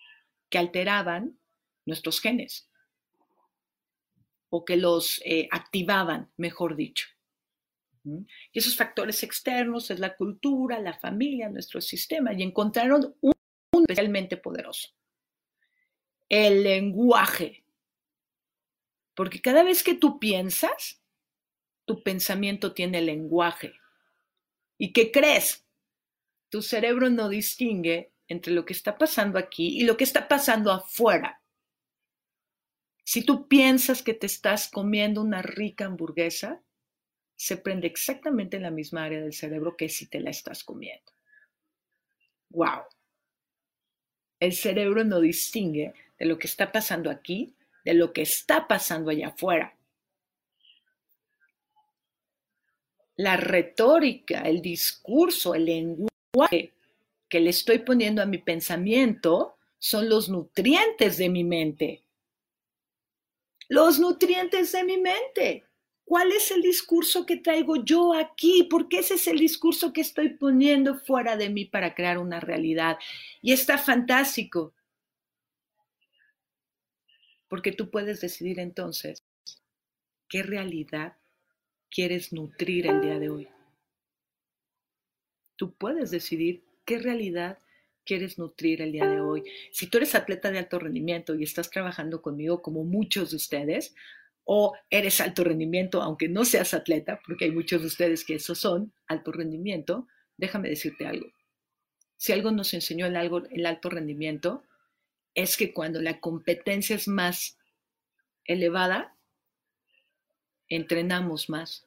que alteraban nuestros genes o que los eh, activaban, mejor dicho. Y esos factores externos es la cultura, la familia, nuestro sistema, y encontraron un especialmente poderoso, el lenguaje. Porque cada vez que tú piensas, tu pensamiento tiene lenguaje. ¿Y qué crees? Tu cerebro no distingue entre lo que está pasando aquí y lo que está pasando afuera. Si tú piensas que te estás comiendo una rica hamburguesa, se prende exactamente en la misma área del cerebro que si te la estás comiendo. ¡Wow! El cerebro no distingue de lo que está pasando aquí de lo que está pasando allá afuera. La retórica, el discurso, el lenguaje que le estoy poniendo a mi pensamiento son los nutrientes de mi mente. Los nutrientes de mi mente. ¿Cuál es el discurso que traigo yo aquí? Porque ese es el discurso que estoy poniendo fuera de mí para crear una realidad. Y está fantástico. Porque tú puedes decidir entonces qué realidad quieres nutrir el día de hoy. Tú puedes decidir qué realidad quieres nutrir el día de hoy. Si tú eres atleta de alto rendimiento y estás trabajando conmigo como muchos de ustedes, o eres alto rendimiento, aunque no seas atleta, porque hay muchos de ustedes que eso son, alto rendimiento, déjame decirte algo. Si algo nos enseñó el, algo, el alto rendimiento, es que cuando la competencia es más elevada, entrenamos más.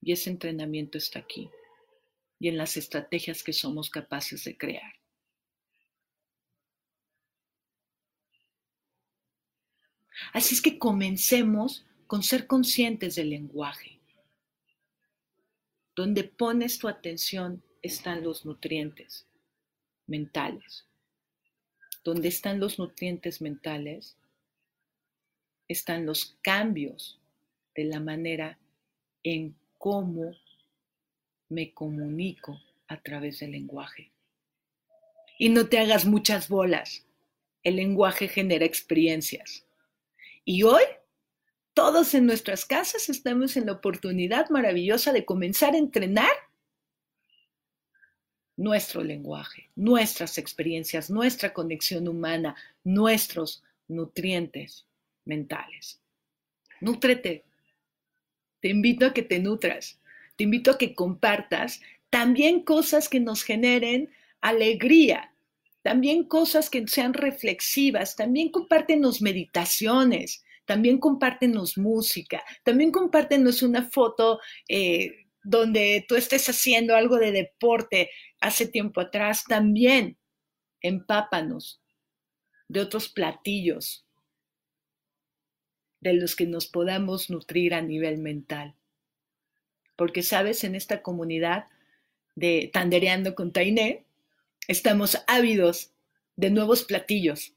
Y ese entrenamiento está aquí y en las estrategias que somos capaces de crear. Así es que comencemos con ser conscientes del lenguaje. Donde pones tu atención están los nutrientes mentales. Donde están los nutrientes mentales están los cambios de la manera en cómo me comunico a través del lenguaje. Y no te hagas muchas bolas. El lenguaje genera experiencias. Y hoy, todos en nuestras casas estamos en la oportunidad maravillosa de comenzar a entrenar nuestro lenguaje, nuestras experiencias, nuestra conexión humana, nuestros nutrientes mentales. Nútrete. Te invito a que te nutras. Te invito a que compartas también cosas que nos generen alegría, también cosas que sean reflexivas, también compártenos meditaciones, también compártenos música, también compártenos una foto eh, donde tú estés haciendo algo de deporte hace tiempo atrás, también empápanos de otros platillos de los que nos podamos nutrir a nivel mental. Porque, sabes, en esta comunidad de Tandereando con Tainé, estamos ávidos de nuevos platillos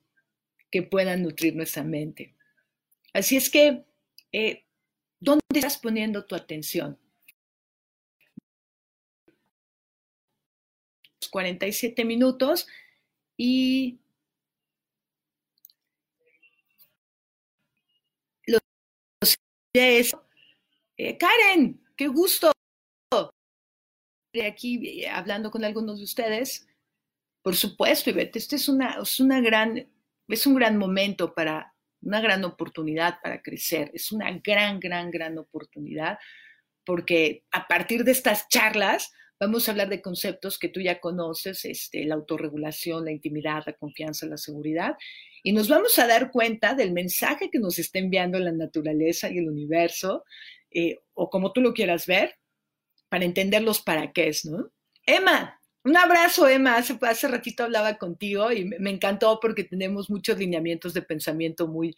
que puedan nutrir nuestra mente. Así es que, eh, ¿dónde estás poniendo tu atención? 47 minutos y lo es, eh, Karen, qué gusto de aquí eh, hablando con algunos de ustedes. Por supuesto, Ivette, este es una, es una gran, es un gran momento para, una gran oportunidad para crecer. Es una gran, gran, gran oportunidad porque a partir de estas charlas Vamos a hablar de conceptos que tú ya conoces, este, la autorregulación, la intimidad, la confianza, la seguridad, y nos vamos a dar cuenta del mensaje que nos está enviando la naturaleza y el universo, eh, o como tú lo quieras ver, para entender los para qué, ¿no? Emma, un abrazo, Emma. Hace, ratito hablaba contigo y me, encantó porque tenemos muchos lineamientos de pensamiento muy,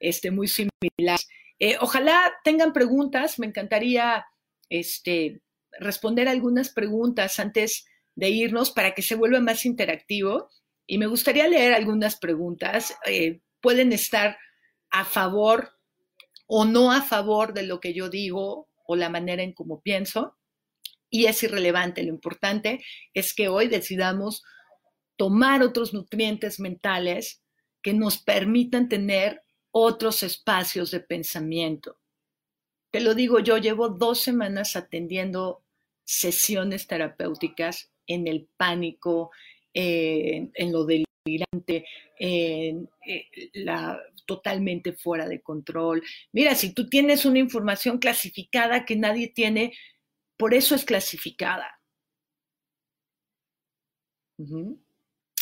este, muy similares. Eh, ojalá tengan preguntas, me encantaría este, responder algunas preguntas antes de irnos para que se vuelva más interactivo. Y me gustaría leer algunas preguntas. Eh, pueden estar a favor o no a favor de lo que yo digo o la manera en cómo pienso. Y es irrelevante. Lo importante es que hoy decidamos tomar otros nutrientes mentales que nos permitan tener otros espacios de pensamiento. Te lo digo, yo llevo dos semanas atendiendo sesiones terapéuticas en el pánico, en lo delirante, en eh, la totalmente fuera de control. Mira, si tú tienes una información clasificada que nadie tiene, por eso es clasificada.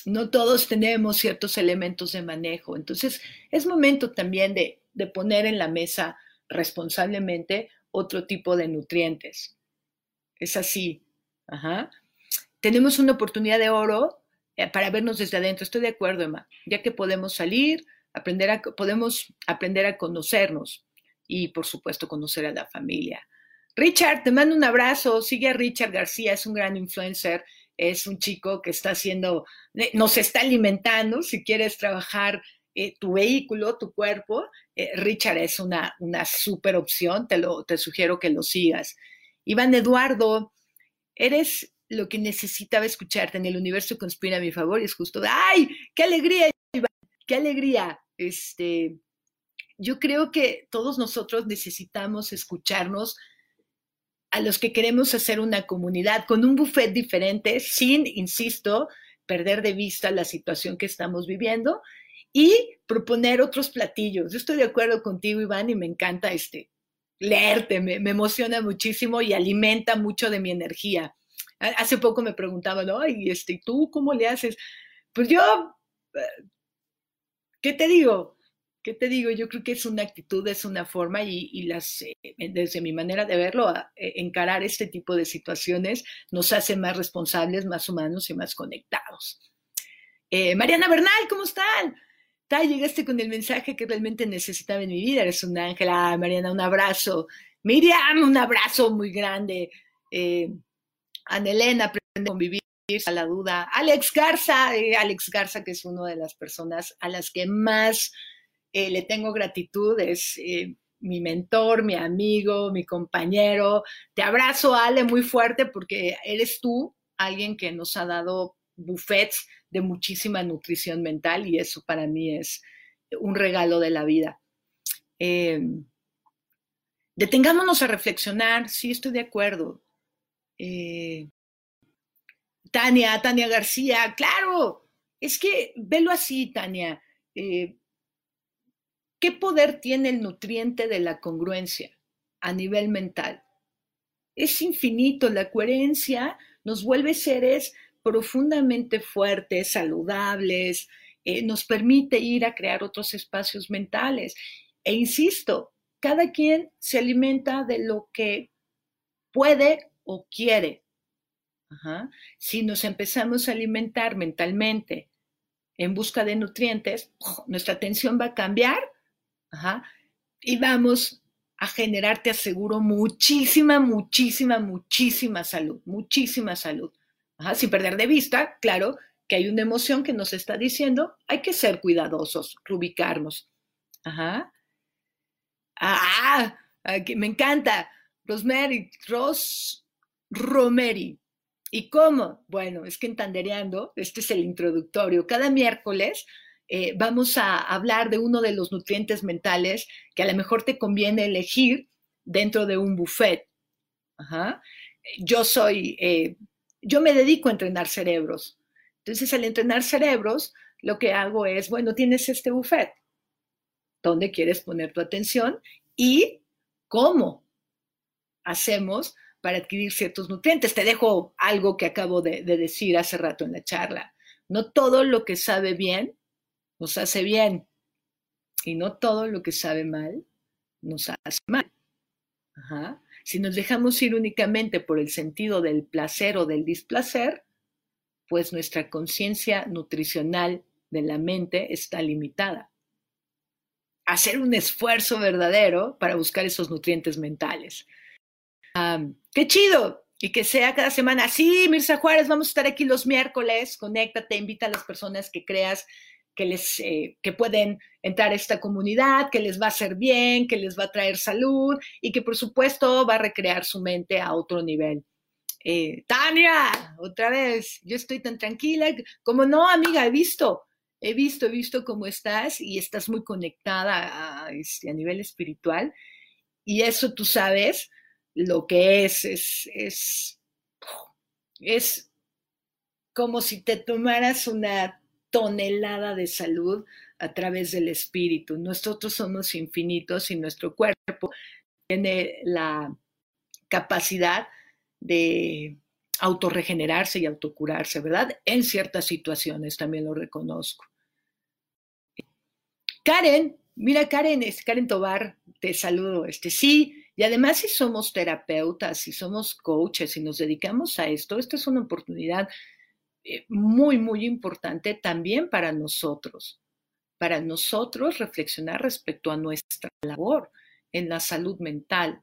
No todos tenemos ciertos elementos de manejo. Entonces, es momento también de, de poner en la mesa responsablemente otro tipo de nutrientes. Es así. Tenemos una oportunidad de oro eh, para vernos desde adentro. Estoy de acuerdo, Emma. Ya que podemos salir, aprender a, podemos aprender a conocernos y, por supuesto, conocer a la familia. Richard, te mando un abrazo. Sigue a Richard García, es un gran influencer. Es un chico que está haciendo, eh, nos está alimentando. Si quieres trabajar eh, tu vehículo, tu cuerpo, Richard es una, una super opción. Te, lo, te sugiero que lo sigas. Iván Eduardo, eres lo que necesitaba escucharte en el universo conspira a mi favor y es justo, ¡ay! ¡Qué alegría, Iván! ¡Qué alegría! Este, yo creo que todos nosotros necesitamos escucharnos a los que queremos hacer una comunidad con un buffet diferente, sin, insisto, perder de vista la situación que estamos viviendo y proponer otros platillos. Yo estoy de acuerdo contigo, Iván, y me encanta este, leerte, me, emociona muchísimo y alimenta mucho de mi energía. Hace poco me preguntaban, ay, este, ¿tú cómo le haces? Pues yo, eh, ¿qué te digo? ¿Qué te digo? Yo creo que es una actitud, es una forma y, las, eh, desde mi manera de verlo, eh, encarar este tipo de situaciones nos hace más responsables, más humanos y más conectados. Mariana Bernal, ¿cómo están? Ta, llegaste con el mensaje que realmente necesitaba en mi vida. Eres un ángel. Ah, Mariana, un abrazo. Miriam, un abrazo muy grande. Eh, Anelena, aprende a convivir a la duda. Alex Garza, eh, Alex Garza, que es una de las personas a las que más eh, le tengo gratitud, es eh, mi mentor, mi amigo, mi compañero. Te abrazo, Ale, muy fuerte porque eres tú alguien que nos ha dado buffets de muchísima nutrición mental y eso para mí es un regalo de la vida. Eh, detengámonos a reflexionar, sí estoy de acuerdo. Eh, Tania, Tania García, claro, es que velo así, Tania. Eh, ¿Qué poder tiene el nutriente de la congruencia a nivel mental? Es infinito, la coherencia nos vuelve seres profundamente fuertes, saludables, eh, nos permite ir a crear otros espacios mentales. E insisto, cada quien se alimenta de lo que puede o quiere. Si nos empezamos a alimentar mentalmente en busca de nutrientes, nuestra atención va a cambiar y vamos a generar, te aseguro, muchísima, muchísima, muchísima salud, muchísima salud. Sin perder de vista, claro, que hay una emoción que nos está diciendo, hay que ser cuidadosos, rubicarnos. Ajá. Ah, me encanta. Rosemary, Ros, Romeri. ¿Y cómo? Bueno, es que en Tandereando, este es el introductorio, cada miércoles eh, vamos a hablar de uno de los nutrientes mentales que a lo mejor te conviene elegir dentro de un buffet. Yo soy, eh, yo me dedico a entrenar cerebros. Entonces, al entrenar cerebros, lo que hago es, bueno, tienes este buffet, ¿dónde quieres poner tu atención? Y cómo hacemos para adquirir ciertos nutrientes. Te dejo algo que acabo de decir hace rato en la charla. No todo lo que sabe bien nos hace bien. Y no todo lo que sabe mal nos hace mal. Si nos dejamos ir únicamente por el sentido del placer o del displacer, pues nuestra conciencia nutricional de la mente está limitada. Hacer un esfuerzo verdadero para buscar esos nutrientes mentales. ¡Qué chido! Y que sea cada semana. Sí, Mirza Juárez, vamos a estar aquí los miércoles. Conéctate, invita a las personas que creas que, les, eh, que pueden entrar a esta comunidad, que les va a hacer bien, que les va a traer salud y que por supuesto va a recrear su mente a otro nivel. Eh, Tania, otra vez, yo estoy tan tranquila, como no, amiga, he visto, he visto, he visto cómo estás y estás muy conectada a, este, a nivel espiritual y eso tú sabes lo que es, es, es, es como si te tomaras una tonelada de salud a través del espíritu. Nosotros somos infinitos y nuestro cuerpo tiene la capacidad de autorregenerarse y autocurarse, ¿verdad? En ciertas situaciones también lo reconozco. Karen, mira Karen, es Karen Tobar, te saludo. Este sí, y además si somos terapeutas, si somos coaches y nos dedicamos a esto, esta es una oportunidad muy, muy importante también para nosotros, para nosotros reflexionar respecto a nuestra labor en la salud mental,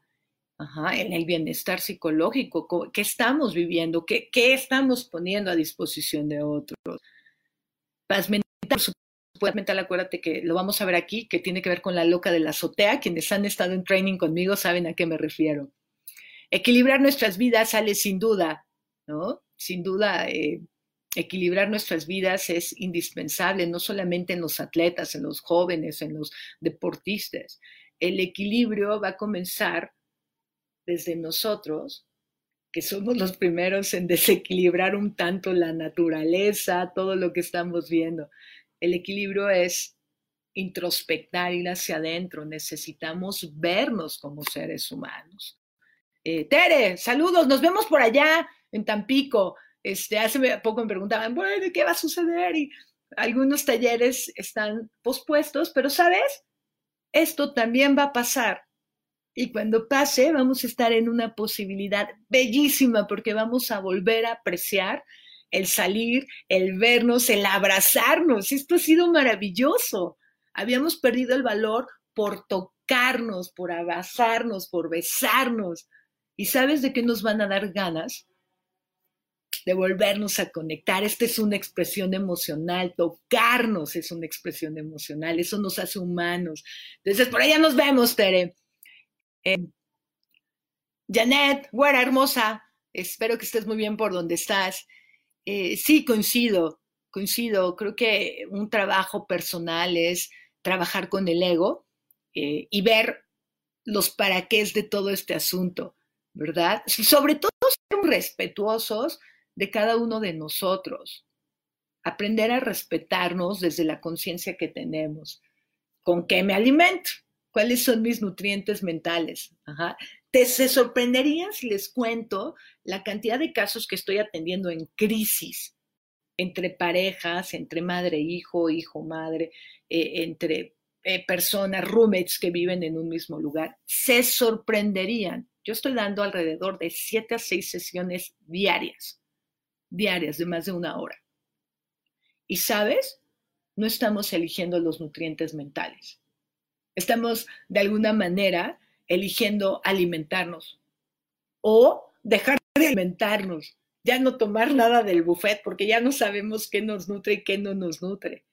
en el bienestar psicológico, qué estamos viviendo, qué, qué estamos poniendo a disposición de otros. Paz mental, por mental, acuérdate que lo vamos a ver aquí, que tiene que ver con la loca de la azotea. Quienes han estado en training conmigo saben a qué me refiero. Equilibrar nuestras vidas sale sin duda, ¿no? Sin duda, eh, equilibrar nuestras vidas es indispensable, no solamente en los atletas, en los jóvenes, en los deportistas. El equilibrio va a comenzar desde nosotros, que somos los primeros en desequilibrar un tanto la naturaleza, todo lo que estamos viendo. El equilibrio es introspectar, ir hacia adentro. Necesitamos vernos como seres humanos. Eh, Tere, saludos, nos vemos por allá en Tampico. Este, hace poco me preguntaban, bueno, ¿qué va a suceder? Y algunos talleres están pospuestos, pero ¿sabes? Esto también va a pasar. Y cuando pase, vamos a estar en una posibilidad bellísima porque vamos a volver a apreciar el salir, el vernos, el abrazarnos. Esto ha sido maravilloso. Habíamos perdido el valor por tocarnos, por abrazarnos, por besarnos. ¿Y sabes de qué nos van a dar ganas? De volvernos a conectar. Esta es una expresión emocional, tocarnos es una expresión emocional, eso nos hace humanos. Entonces, por allá nos vemos, Tere. Eh, Janet, güera hermosa, espero que estés muy bien por donde estás. Eh, sí, coincido, coincido. Creo que un trabajo personal es trabajar con el ego eh, y ver los para qué de todo este asunto, ¿verdad? sobre todo ser respetuosos de cada uno de nosotros. Aprender a respetarnos desde la conciencia que tenemos. ¿Con qué me alimento? ¿Cuáles son mis nutrientes mentales? Te se sorprenderían si les cuento la cantidad de casos que estoy atendiendo en crisis entre parejas, entre madre, hijo, hijo, madre, eh, entre eh, personas, roommates que viven en un mismo lugar, se sorprenderían. Yo estoy dando alrededor de siete a seis sesiones diarias, diarias de más de una hora. Y sabes, no estamos eligiendo los nutrientes mentales. Estamos de alguna manera eligiendo alimentarnos o dejar de alimentarnos, ya no tomar nada del buffet porque ya no sabemos qué nos nutre y qué no nos nutre.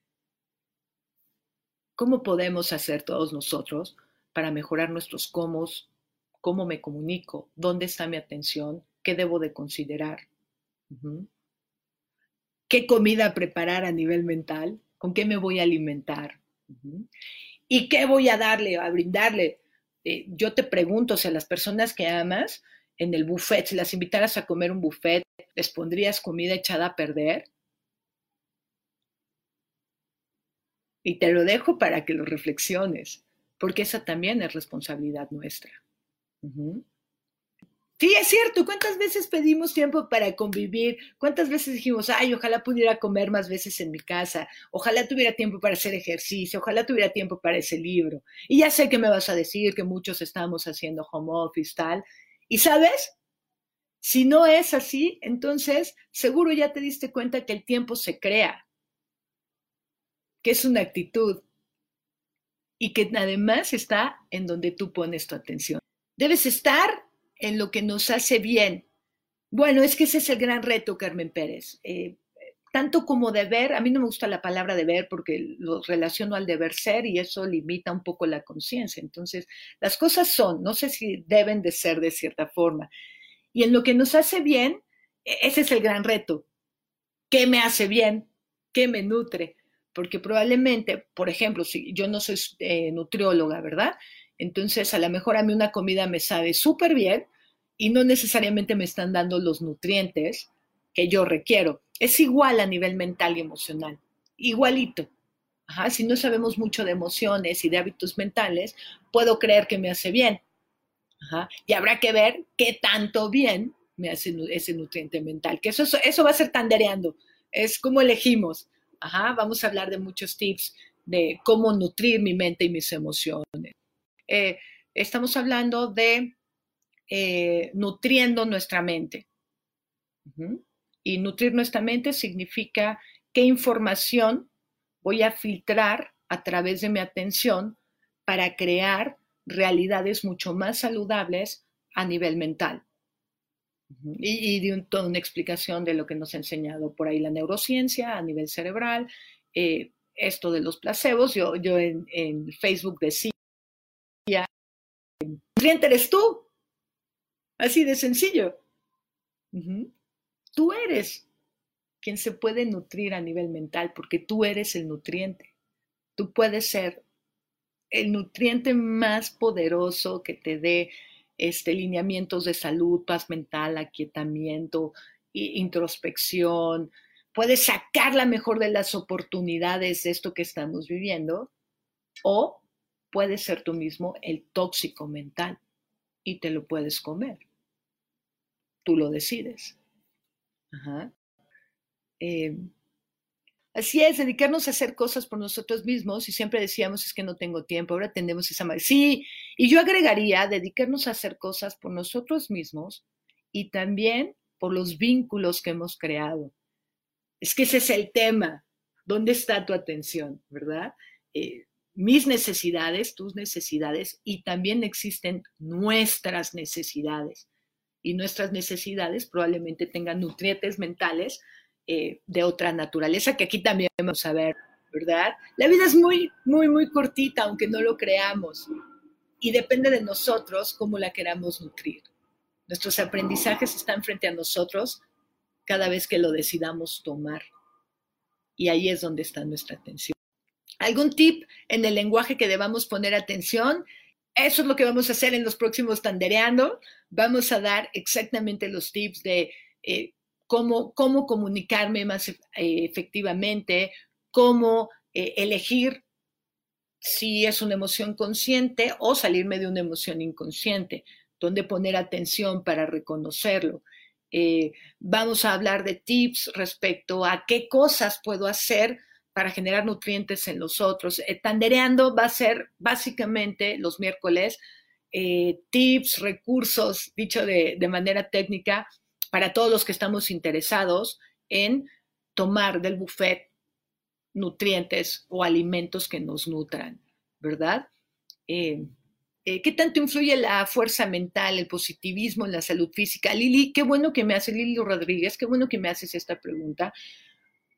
¿Cómo podemos hacer todos nosotros para mejorar nuestros cómo, cómo me comunico, dónde está mi atención, qué debo de considerar? ¿Qué comida preparar a nivel mental? ¿Con qué me voy a alimentar? ¿Y qué voy a darle, a brindarle? Eh, yo te pregunto, si a las personas que amas en el buffet, si las invitaras a comer un buffet, ¿les pondrías comida echada a perder? Y te lo dejo para que lo reflexiones, porque esa también es responsabilidad nuestra. Sí, es cierto. ¿Cuántas veces pedimos tiempo para convivir? ¿Cuántas veces dijimos, ay, ojalá pudiera comer más veces en mi casa? Ojalá tuviera tiempo para hacer ejercicio. Ojalá tuviera tiempo para ese libro. Y ya sé que me vas a decir que muchos estamos haciendo home office, tal. Y sabes, si no es así, entonces seguro ya te diste cuenta que el tiempo se crea que es una actitud y que además está en donde tú pones tu atención. Debes estar en lo que nos hace bien. Bueno, es que ese es el gran reto, Carmen Pérez. Eh, tanto como deber, a mí no me gusta la palabra deber porque lo relaciono al deber ser y eso limita un poco la conciencia. Entonces, las cosas son, no sé si deben de ser de cierta forma. Y en lo que nos hace bien, e-, ese es el gran reto. ¿Qué me hace bien? ¿Qué me nutre? porque probablemente, por ejemplo, si yo no soy eh, nutrióloga, ¿verdad? Entonces, a lo mejor a mí una comida me sabe súper bien y no necesariamente me están dando los nutrientes que yo requiero. Es igual a nivel mental y emocional, igualito. Ajá, si no sabemos mucho de emociones y de hábitos mentales, puedo creer que me hace bien. Ajá, y habrá que ver qué tanto bien me hace ese nutriente mental, que eso, eso va a ser tandereando, es como elegimos. Ajá, vamos a hablar de muchos tips de cómo nutrir mi mente y mis emociones. Eh, estamos hablando de eh, nutriendo nuestra mente. Y nutrir nuestra mente significa qué información voy a filtrar a través de mi atención para crear realidades mucho más saludables a nivel mental. Y, de toda una explicación de lo que nos ha enseñado por ahí la neurociencia a nivel cerebral, eh, esto de los placebos. Yo, yo en, Facebook decía, nutriente eres tú. Así de sencillo. Tú eres quien se puede nutrir a nivel mental porque tú eres el nutriente. Tú puedes ser el nutriente más poderoso que te dé este, lineamientos de salud, paz mental, aquietamiento, introspección. Puedes sacar la mejor de las oportunidades de esto que estamos viviendo o puedes ser tú mismo el tóxico mental y te lo puedes comer. Tú lo decides. Em, Así es, dedicarnos a hacer cosas por nosotros mismos y siempre decíamos es que no tengo tiempo, ahora tenemos esa. Sí, y yo agregaría dedicarnos a hacer cosas por nosotros mismos y también por los vínculos que hemos creado. Es que ese es el tema. ¿Dónde está tu atención, verdad? Eh, mis necesidades, tus necesidades y también existen nuestras necesidades. y nuestras necesidades probablemente tengan nutrientes mentales eh, de otra naturaleza, que aquí también vamos a ver, ¿verdad? La vida es muy, muy, muy cortita, aunque no lo creamos, y depende de nosotros cómo la queramos nutrir. Nuestros aprendizajes están frente a nosotros cada vez que lo decidamos tomar. Y ahí es donde está nuestra atención. ¿Algún tip en el lenguaje que debamos poner atención? Eso es lo que vamos a hacer en los próximos Tandereando. Vamos a dar exactamente los tips de eh, cómo, cómo comunicarme más eh, efectivamente, cómo eh, elegir si es una emoción consciente o salirme de una emoción inconsciente, dónde poner atención para reconocerlo. vamos a hablar de tips respecto a qué cosas puedo hacer para generar nutrientes en los otros. Eh, tandereando va a ser básicamente los miércoles eh, tips, recursos, dicho de, manera técnica, para todos los que estamos interesados en tomar del buffet nutrientes o alimentos que nos nutran, ¿verdad? Eh, ¿Qué tanto influye la fuerza mental, el positivismo en la salud física? Lili, qué bueno que me hace Lili Rodríguez, qué bueno que me haces esta pregunta,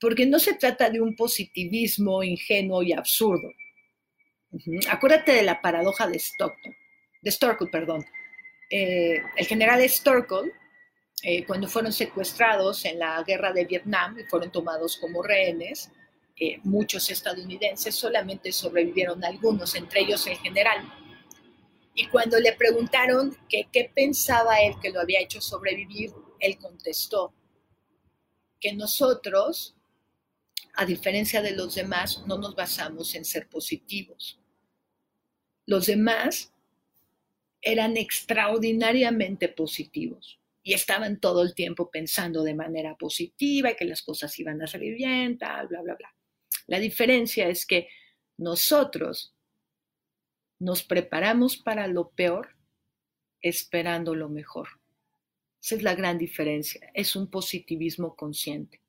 porque no se trata de un positivismo ingenuo y absurdo. Acuérdate de la paradoja de Stockton, de Storkle, perdón. Eh, el general Storkle, eh, cuando fueron secuestrados en la guerra de Vietnam y fueron tomados como rehenes, eh, muchos estadounidenses, solamente sobrevivieron algunos, entre ellos el general. Y cuando le preguntaron qué pensaba él que lo había hecho sobrevivir, él contestó que nosotros a diferencia de los demás, no nos basamos en ser positivos. Los demás eran extraordinariamente positivos y estaban todo el tiempo pensando de manera positiva y que las cosas iban a salir bien, tal, bla, bla, bla. La diferencia es que nosotros nos preparamos para lo peor esperando lo mejor. Esa es la gran diferencia. Es un positivismo consciente.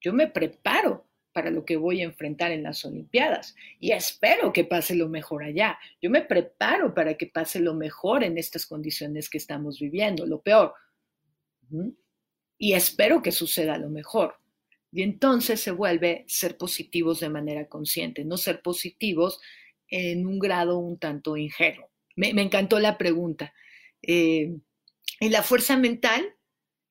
Yo me preparo para lo que voy a enfrentar en las Olimpiadas. Y espero que pase lo mejor allá. Yo me preparo para que pase lo mejor en estas condiciones que estamos viviendo, lo peor. Y espero que suceda lo mejor. Y entonces se vuelve ser positivos de manera consciente, no ser positivos en un grado un tanto ingenuo. Me, encantó la pregunta. Eh, la fuerza mental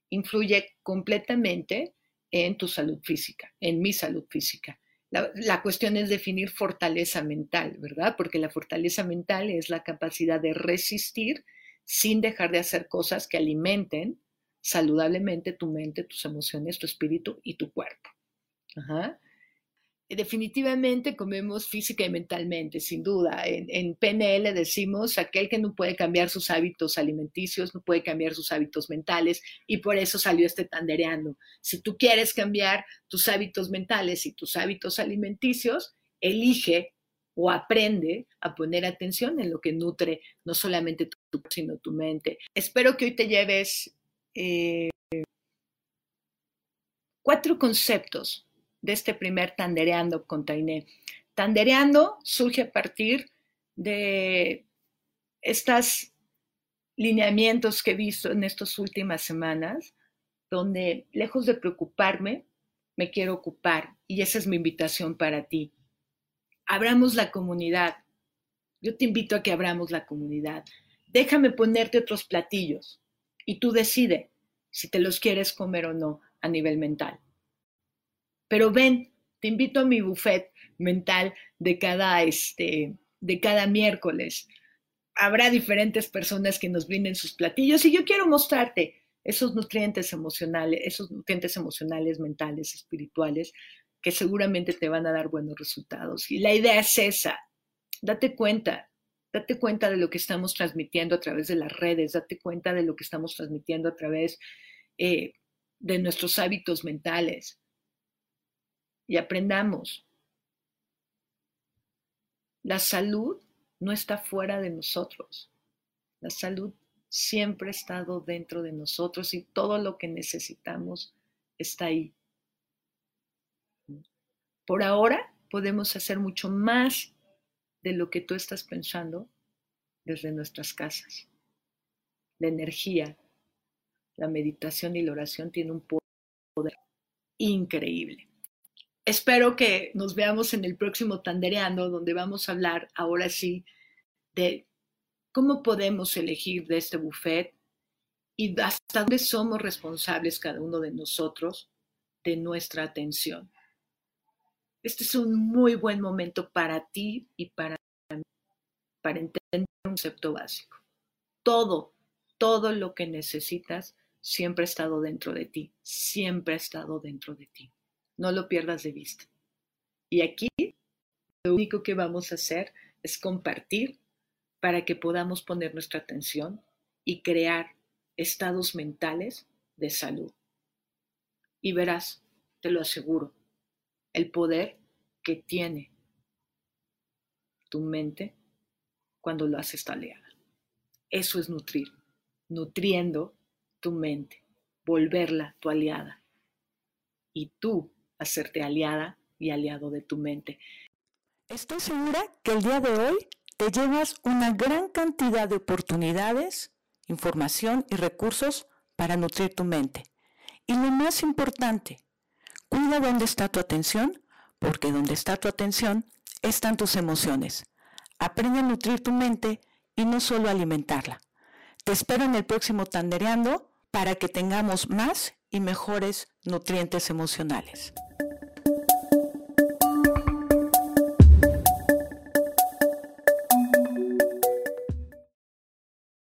influye completamente en tu salud física, en mi salud física. La, cuestión es definir fortaleza mental, ¿verdad? Porque la fortaleza mental es la capacidad de resistir sin dejar de hacer cosas que alimenten saludablemente tu mente, tus emociones, tu espíritu y tu cuerpo. Ajá definitivamente comemos física y mentalmente, sin duda. En, PNL decimos aquel que no puede cambiar sus hábitos alimenticios, no puede cambiar sus hábitos mentales y por eso salió este tandereando. Si tú quieres cambiar tus hábitos mentales y tus hábitos alimenticios, elige o aprende a poner atención en lo que nutre no solamente tu, sino tu mente. Espero que hoy te lleves eh, cuatro conceptos de este primer Tandereando con Tainé. Tandereando surge a partir de estos lineamientos que he visto en estas últimas semanas, donde lejos de preocuparme, me quiero ocupar y esa es mi invitación para ti. Abramos la comunidad. Yo te invito a que abramos la comunidad. Déjame ponerte otros platillos y tú decide si te los quieres comer o no a nivel mental. Pero ven, te invito a mi buffet mental de cada, este, de cada miércoles. Habrá diferentes personas que nos brinden sus platillos y yo quiero mostrarte esos nutrientes emocionales, esos nutrientes emocionales, mentales, espirituales, que seguramente te van a dar buenos resultados. Y la idea es esa, date cuenta, date cuenta de lo que estamos transmitiendo a través de las redes, date cuenta de lo que estamos transmitiendo a través eh, de nuestros hábitos mentales y aprendamos. La salud no está fuera de nosotros. La salud siempre ha estado dentro de nosotros y todo lo que necesitamos está ahí. Por ahora podemos hacer mucho más de lo que tú estás pensando desde nuestras casas. La energía la meditación y la oración tiene un poder increíble. Espero que nos veamos en el próximo Tandereando, donde vamos a hablar ahora sí de cómo podemos elegir de este buffet y hasta dónde somos responsables cada uno de nosotros de nuestra atención. Este es un muy buen momento para ti y para mí, para entender un concepto básico. Todo, todo lo que necesitas siempre ha estado dentro de ti, siempre ha estado dentro de ti. No lo pierdas de vista. Y aquí lo único que vamos a hacer es compartir para que podamos poner nuestra atención y crear estados mentales de salud. Y verás, te lo aseguro, el poder que tiene tu mente cuando lo haces taleada. Eso es nutrir, nutriendo tu mente, volverla tu aliada y tú hacerte aliada y aliado de tu mente. Estoy segura que el día de hoy te llevas una gran cantidad de oportunidades, información y recursos para nutrir tu mente. Y lo más importante, cuida dónde está tu atención, porque donde está tu atención están tus emociones. Aprende a nutrir tu mente y no solo alimentarla. Te espero en el próximo Tandereando para que tengamos más y mejores nutrientes emocionales.